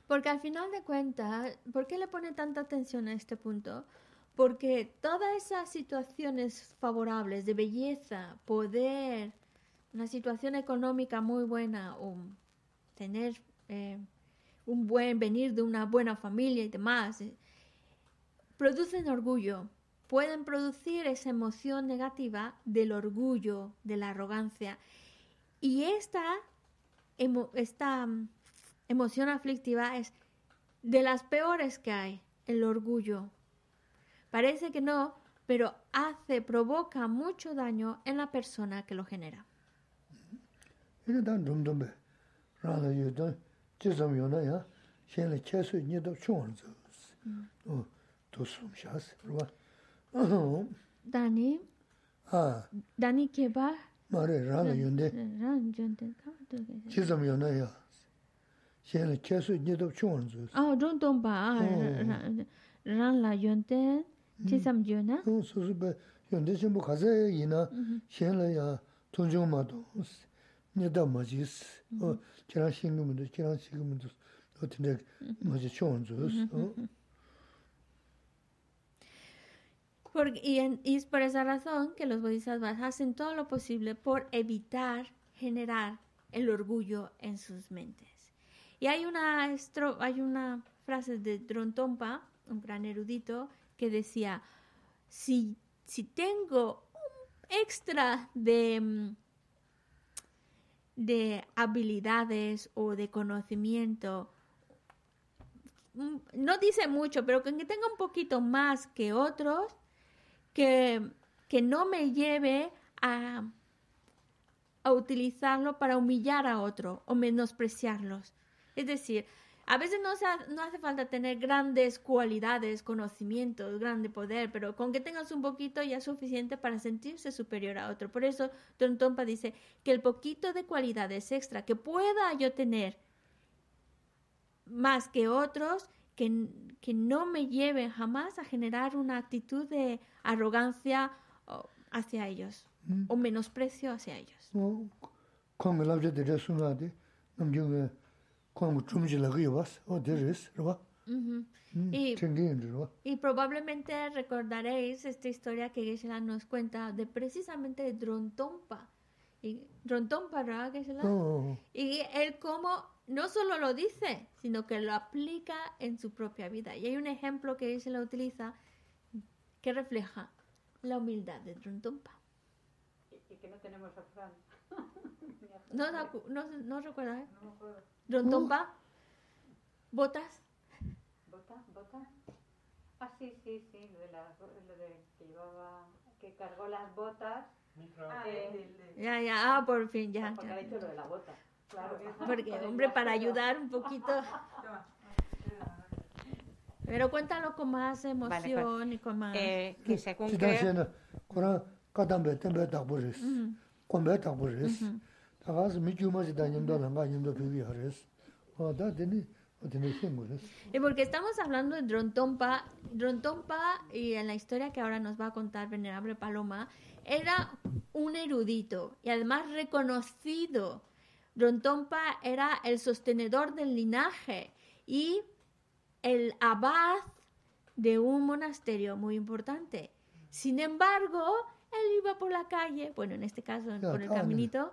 Porque al final de cuentas, ¿por qué le pone tanta atención a este punto? Porque todas esas situaciones favorables de belleza, poder, una situación económica muy buena, o tener eh, un buen venir de una buena familia y demás, eh, producen orgullo. Pueden producir esa emoción negativa del orgullo, de la arrogancia. Y esta, emo- esta mm, emoción aflictiva es de las peores que hay, el orgullo. Parece que no, pero hace, provoca mucho daño en la persona que lo genera. Dani, Dani, ¿qué va? zō sī. Ah, rong tong ba, ran la yonten, jisam jo na? Susu ba, yonde shimbo kaza yi na, shen la ya tunjung ma do, nyada ma jis, kirang shingi mendo, kirang shingi mendo, o tinde ma jis chon zo. Porque, y, y es por esa razón que los bodhisattvas hacen todo lo posible por evitar generar el orgullo en sus mentes. Y hay una, estro, hay una frase de Drontompa, un gran erudito, que decía, si, si tengo un extra de, mm, de habilidades o de conocimiento, mm, no dice mucho, pero que tenga un poquito más que otros, que, que no me lleve a, a utilizarlo para humillar a otro o menospreciarlos. Es decir, a veces no, se ha- no hace falta tener grandes cualidades, conocimientos, grande poder, pero con que tengas un poquito ya es suficiente para sentirse superior a otro. Por eso Don Tompa dice que el poquito de cualidades extra que pueda yo tener más que otros, que, que no me lleven jamás a generar una actitud de arrogancia hacia ellos o menosprecio hacia ellos. 어 o. Y, y probablemente recordaréis esta historia que Geshe-la nos cuenta de precisamente de Drontompa. Y Drontompa, ¿verdad, Geshe-la? Oh. Y él como no solo lo dice, sino que lo aplica en su propia vida. Y hay un ejemplo que Geshe-la utiliza que refleja la humildad de Drontompa. Y, y que no tenemos a Fran. no, no, no, no ¿eh? No me acuerdo. Drontompa, botas. ¿Bota? ¿Bota? Ah, sí, sí, sí, lo de, bo- lo de que llevaba, que cargó las botas. Ah, eh, Ya, ya, ah, por fin, ya. porque ya. ha dicho lo de la bota. Claro. Porque, hombre, para ayudar un poquito. <laughs> Pero cuéntalo con más emoción y con más... Eh, que según 지 y eh, porque estamos hablando de Drontompa, Drontompa, y en la historia que ahora nos va a contar Venerable Paloma, era un erudito y además reconocido. Drontompa era el sostenedor del linaje y el abad de un monasterio muy importante. Sin embargo, él iba por la calle, bueno, en este caso, por el caminito,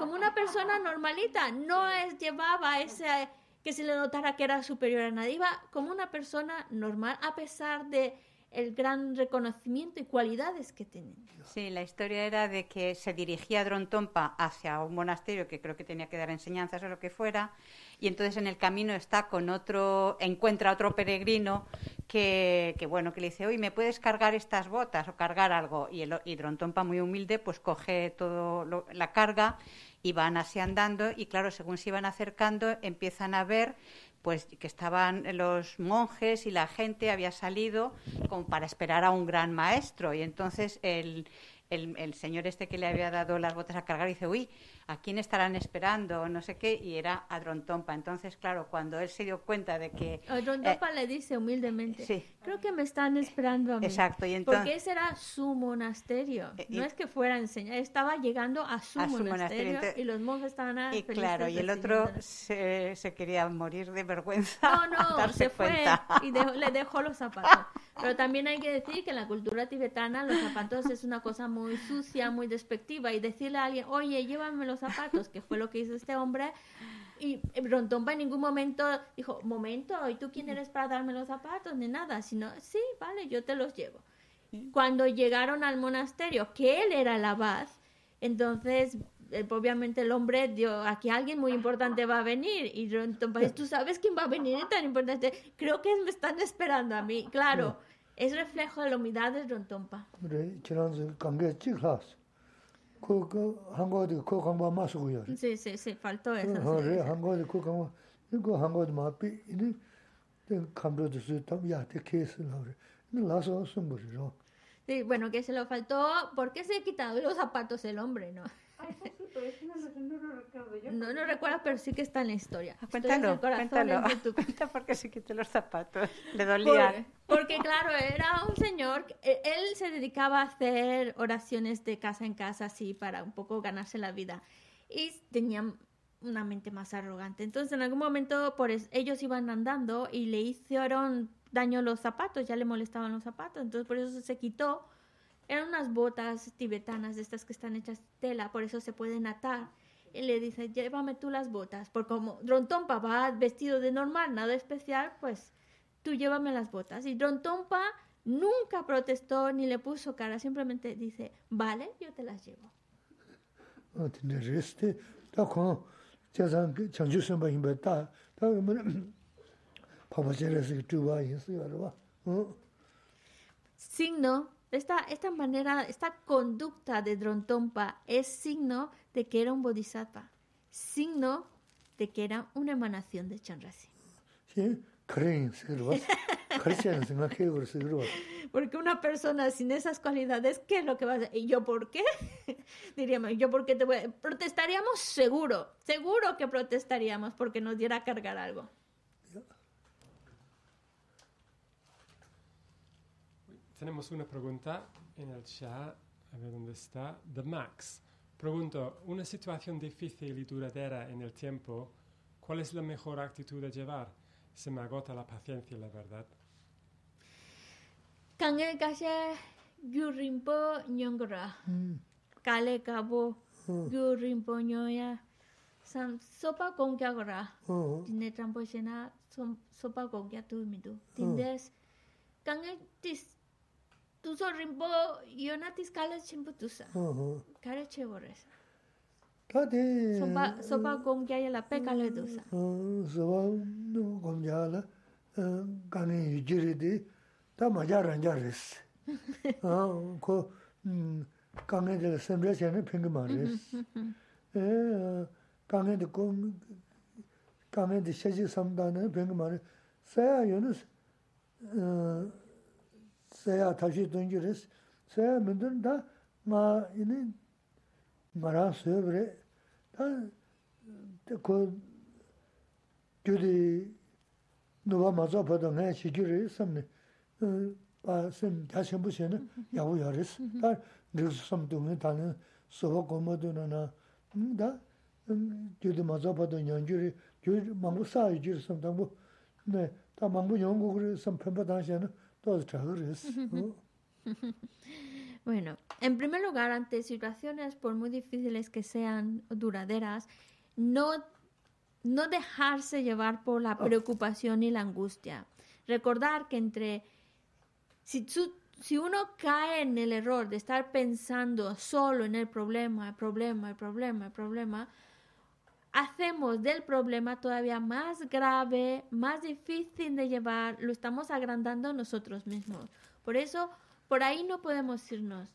como una persona normalita. No es, llevaba ese que se le notara que era superior a nadie. Iba como una persona normal, a pesar de el gran reconocimiento y cualidades que tienen. Sí, la historia era de que se dirigía Drontompa hacia un monasterio que creo que tenía que dar enseñanzas o lo que fuera, y entonces en el camino está con otro, encuentra otro peregrino que, que bueno, que le dice, oye, ¿me puedes cargar estas botas o cargar algo? Y, el, y Drontompa, muy humilde, pues coge todo lo- la carga y van así andando, y claro, según se iban acercando, empiezan a ver pues que estaban los monjes y la gente había salido como para esperar a un gran maestro. Y entonces el, el, el señor este que le había dado las botas a cargar dice, uy, ¿a quién estarán esperando? No sé qué, y era a Drontompa. Entonces, claro, cuando él se dio cuenta de que... Drontompa le dice humildemente, Eh, sí. creo que me están esperando a mí. Exacto, y Porque entonces... ese era su monasterio. Eh, no es que fuera a enseñar, estaba llegando a su, A su monasterio, monasterio, entonces- y los monjes estaban Y claro, y el otro se, se quería morir de vergüenza. No, <laughs> no, se fue cuenta. y dejó- le dejó los zapatos. Pero también hay que decir que en la cultura tibetana los zapatos es una cosa muy sucia, muy despectiva. Y decirle a alguien, oye, llévame los zapatos, que fue lo que hizo este hombre. Y Rontompa en ningún momento dijo, momento, ¿y tú quién eres para darme los zapatos? Ni nada, sino, sí, vale, yo te los llevo. Cuando llegaron al monasterio, que él era el abad, entonces, eh, obviamente el hombre dio, aquí alguien muy importante va a venir. Y Rontompa dice, ¿tú sabes quién va a venir Es tan importante? Creo que me están esperando a mí. Claro, es reflejo de la humildad de Rontompa. 그래 지난주 관계 찍라스 그그 한국어도 그 강바 마시고요. Sí, sí, sí, faltó eso. sí, 그래 sí. 한국어도 그 강바 이거 한국어도 마피 이니 감도도 수tam야 때 케이스는 그래. 이 라서 숨부죠. Sí, bueno, que se lo faltó. ¿Por qué se ha quitado los zapatos el hombre? No, Ay, eso no, lo- recuerdo yo. no, no recuerdo, pero sí que está en la historia. Ah, Cuéntalo, cuéntalo. YouTube. <laughs> Cuenta por qué se quitó los zapatos. Le Por- dolían. porque claro, era un señor, que- eh, él se dedicaba a hacer oraciones de casa en casa, así, para un poco ganarse la vida. Y tenía una mente más arrogante. Entonces, en algún momento, por es- ellos iban andando y le hicieron daño los zapatos, ya le molestaban los zapatos. Entonces, por eso se quitó. Eran unas botas tibetanas de estas que están hechas de tela, por eso se pueden atar. Y le dice, llévame tú las botas, porque como Drontompa va vestido de normal, nada especial, pues tú llévame las botas. Y Drontompa nunca protestó ni le puso cara, simplemente dice, vale, yo te las llevo. Signo esta, esta manera, esta conducta de Drontompa es signo de que era un bodhisattva, signo de que era una emanación de Chandrasi. Sí, Porque una persona sin esas cualidades, ¿qué es lo que va a hacer? ¿Y yo por qué? <laughs> Diríamos, ¿yo por qué te voy a...? Protestaríamos seguro, seguro que protestaríamos porque nos diera a cargar algo. Tenemos una pregunta en el chat, a ver dónde está, de Max. Pregunto, una situación difícil y duradera en el tiempo, ¿cuál es la mejor actitud a llevar? Se me agota la paciencia, la verdad. Kange kashe yurimpo nyongora. Kale kabo yurimpo nyoya. San sopa con que agora. 어. Tine trampo shena som- sopa con que tu midu. Tindes kange tis tuso rinpo yonatis kala chimpo tusa. Kare che borresa. Kati... Sopa gomgyaya la pe kala tusa. Sopa gomgyaya la kani yujiri di ta maja ranja res. Ko kange de semre chene pingi ma res. Kange de gom... Kange de sheji samdana pingi ma res. Saya yunus... saya tashi dungi res, saya mendun da ma ini maran suyo bre, da ko gyudi nuwa mazo pado ngaya shiki re samni, pa sem yashenbu she ne yawu ya res, da riksu sam dungi tani soba goma duna na, mm, da mm, gyudi mazo pado nyangi re, gyudi mambu saa yi jiri sam tangbu, da mambu nyongu re sam pempa tanshe ne, <laughs> Bueno, en primer lugar, ante situaciones, por muy difíciles que sean duraderas, no, no dejarse llevar por la preocupación y la angustia. Recordar que entre Si, tú- si uno cae en el error de estar pensando solo en el problema, el problema, el problema, el problema, hacemos del problema todavía más grave, más difícil de llevar, lo estamos agrandando nosotros mismos. Por eso, por ahí no podemos irnos.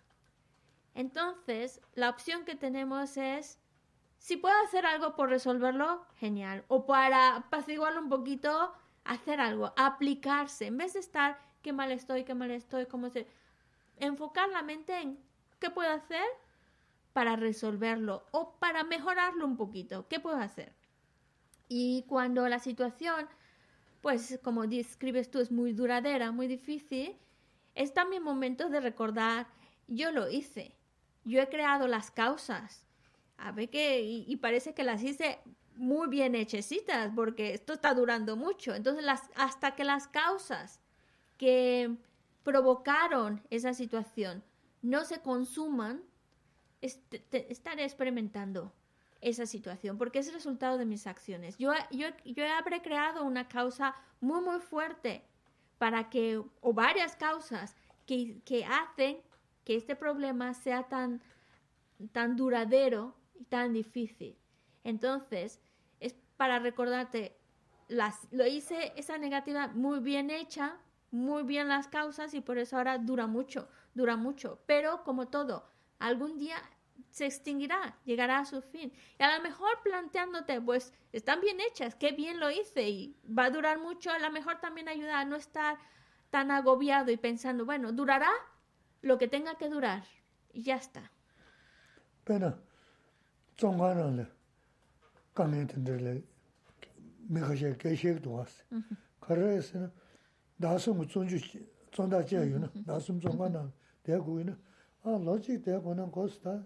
Entonces, la opción que tenemos es, si puedo hacer algo por resolverlo, genial. O para apaciguarlo un poquito, hacer algo, aplicarse. En vez de estar, qué mal estoy, qué mal estoy, cómo se... Enfocar la mente en, ¿qué puedo hacer para resolverlo? O para mejorarlo un poquito, ¿qué puedo hacer? Y cuando la situación, pues como describes tú, es muy duradera, muy difícil, es también momento de recordar, yo lo hice, yo he creado las causas. A ver que, y, parece que las hice muy bien hechecitas, porque esto está durando mucho. Entonces, hasta que las causas que provocaron esa situación no se consuman, estaré experimentando esa situación, porque es el resultado de mis acciones. Yo, yo, yo habré creado una causa muy, muy fuerte para que, o varias causas que, que hacen que este problema sea tan, tan duradero y tan difícil. Entonces, es para recordarte, las, lo hice esa negativa muy bien hecha, muy bien las causas y por eso ahora dura mucho, dura mucho. Pero como todo, algún día se extinguirá, llegará a su fin. Y a lo mejor planteándote, pues están bien hechas, qué bien lo hice y va a durar mucho, a lo mejor también ayuda a no estar tan agobiado y pensando, bueno, durará lo que tenga que durar y ya está. rāng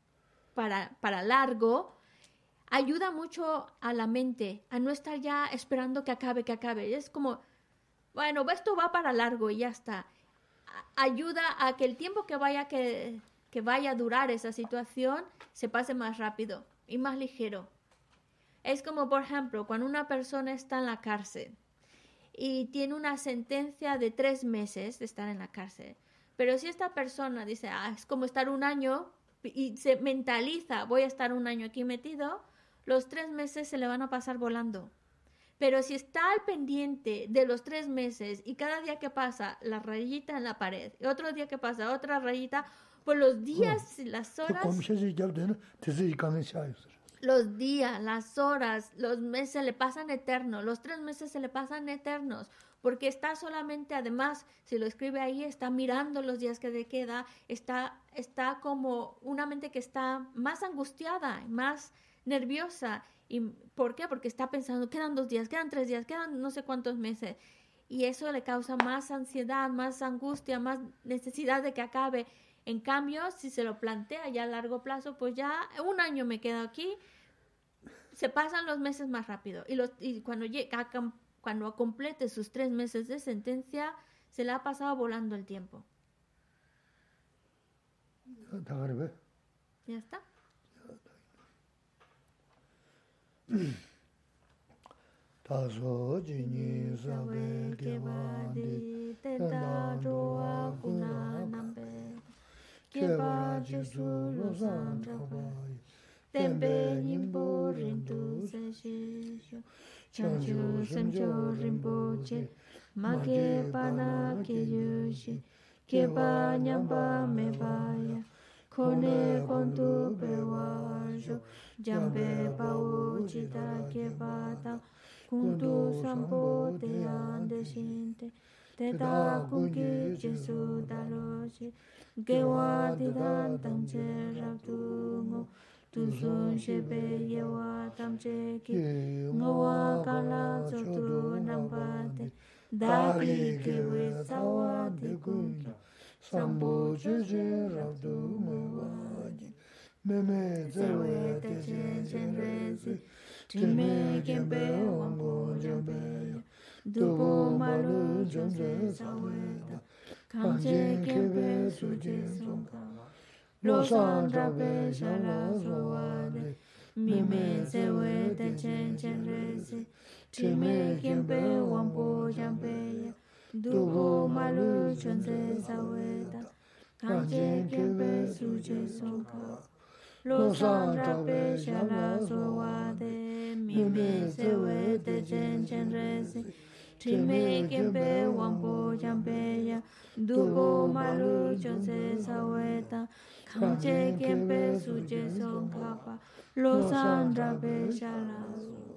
para, para largo, ayuda mucho a la mente a no estar ya esperando que acabe, que acabe. Es como, bueno, esto va para largo y ya está. Ayuda a que el tiempo que vaya, que, que vaya a durar esa situación se pase más rápido y más ligero. Es como, por ejemplo, cuando una persona está en la cárcel y tiene una sentencia de tres meses de estar en la cárcel. Pero si esta persona dice, ah, es como estar un año y se mentaliza, voy a estar un año aquí metido, los tres meses se le van a pasar volando. Pero si está al pendiente de los tres meses y cada día que pasa la rayita en la pared, y otro día que pasa otra rayita, pues los días y las Tū horas los días, las horas, los meses se le pasan eternos, los tres meses se le pasan eternos, porque está solamente, además, si lo escribe ahí, está mirando los días que le queda, está, está como una mente que está más angustiada, más nerviosa. ¿Y por qué? Porque está pensando, quedan dos días, quedan tres días, quedan no sé cuántos meses. Y eso le causa más ansiedad, más angustia, más necesidad de que acabe. En cambio, si se lo plantea ya a largo plazo, pues ya un año me quedo aquí, se pasan los meses más rápido. Y, los, y cuando, llega, cuando complete sus tres meses de sentencia, se le ha pasado volando el tiempo. Ya está. tenpe nimpo rindu se shi shu chanchu semcho rinpo che ma ke pa na ke yu shi ke pa nyampa me pa ya kone kontu pe wa shu jampe pa u chita ke pa ta kuntu sampo te ande shinte te ta kunki jesu dalo shi gewa didan tangche rabdu ngo 두순 셰베 예와 담제기 노와 갈라 조두 남바데 다기 기웨 사와 데군다 삼보 주제 라두 무와지 메메 제웨 데제 젠데지 디메 겐베 왕보 젠베 두보 말루 존제 사웨다 강제 겐베 수제 송가 lo san ra pe sha la so wa de mi me ze we te chen chen re si chi me kien pe wang bo jang pe ya du bo ma lu jang ze sa we da kang che kien pe su je song ka lo san ra pe sha la so wa de mi me se we te chen chen re si chi me kien pe wang po jang pe ya du bo ma lu chon se sa we ta kang che kien pe su je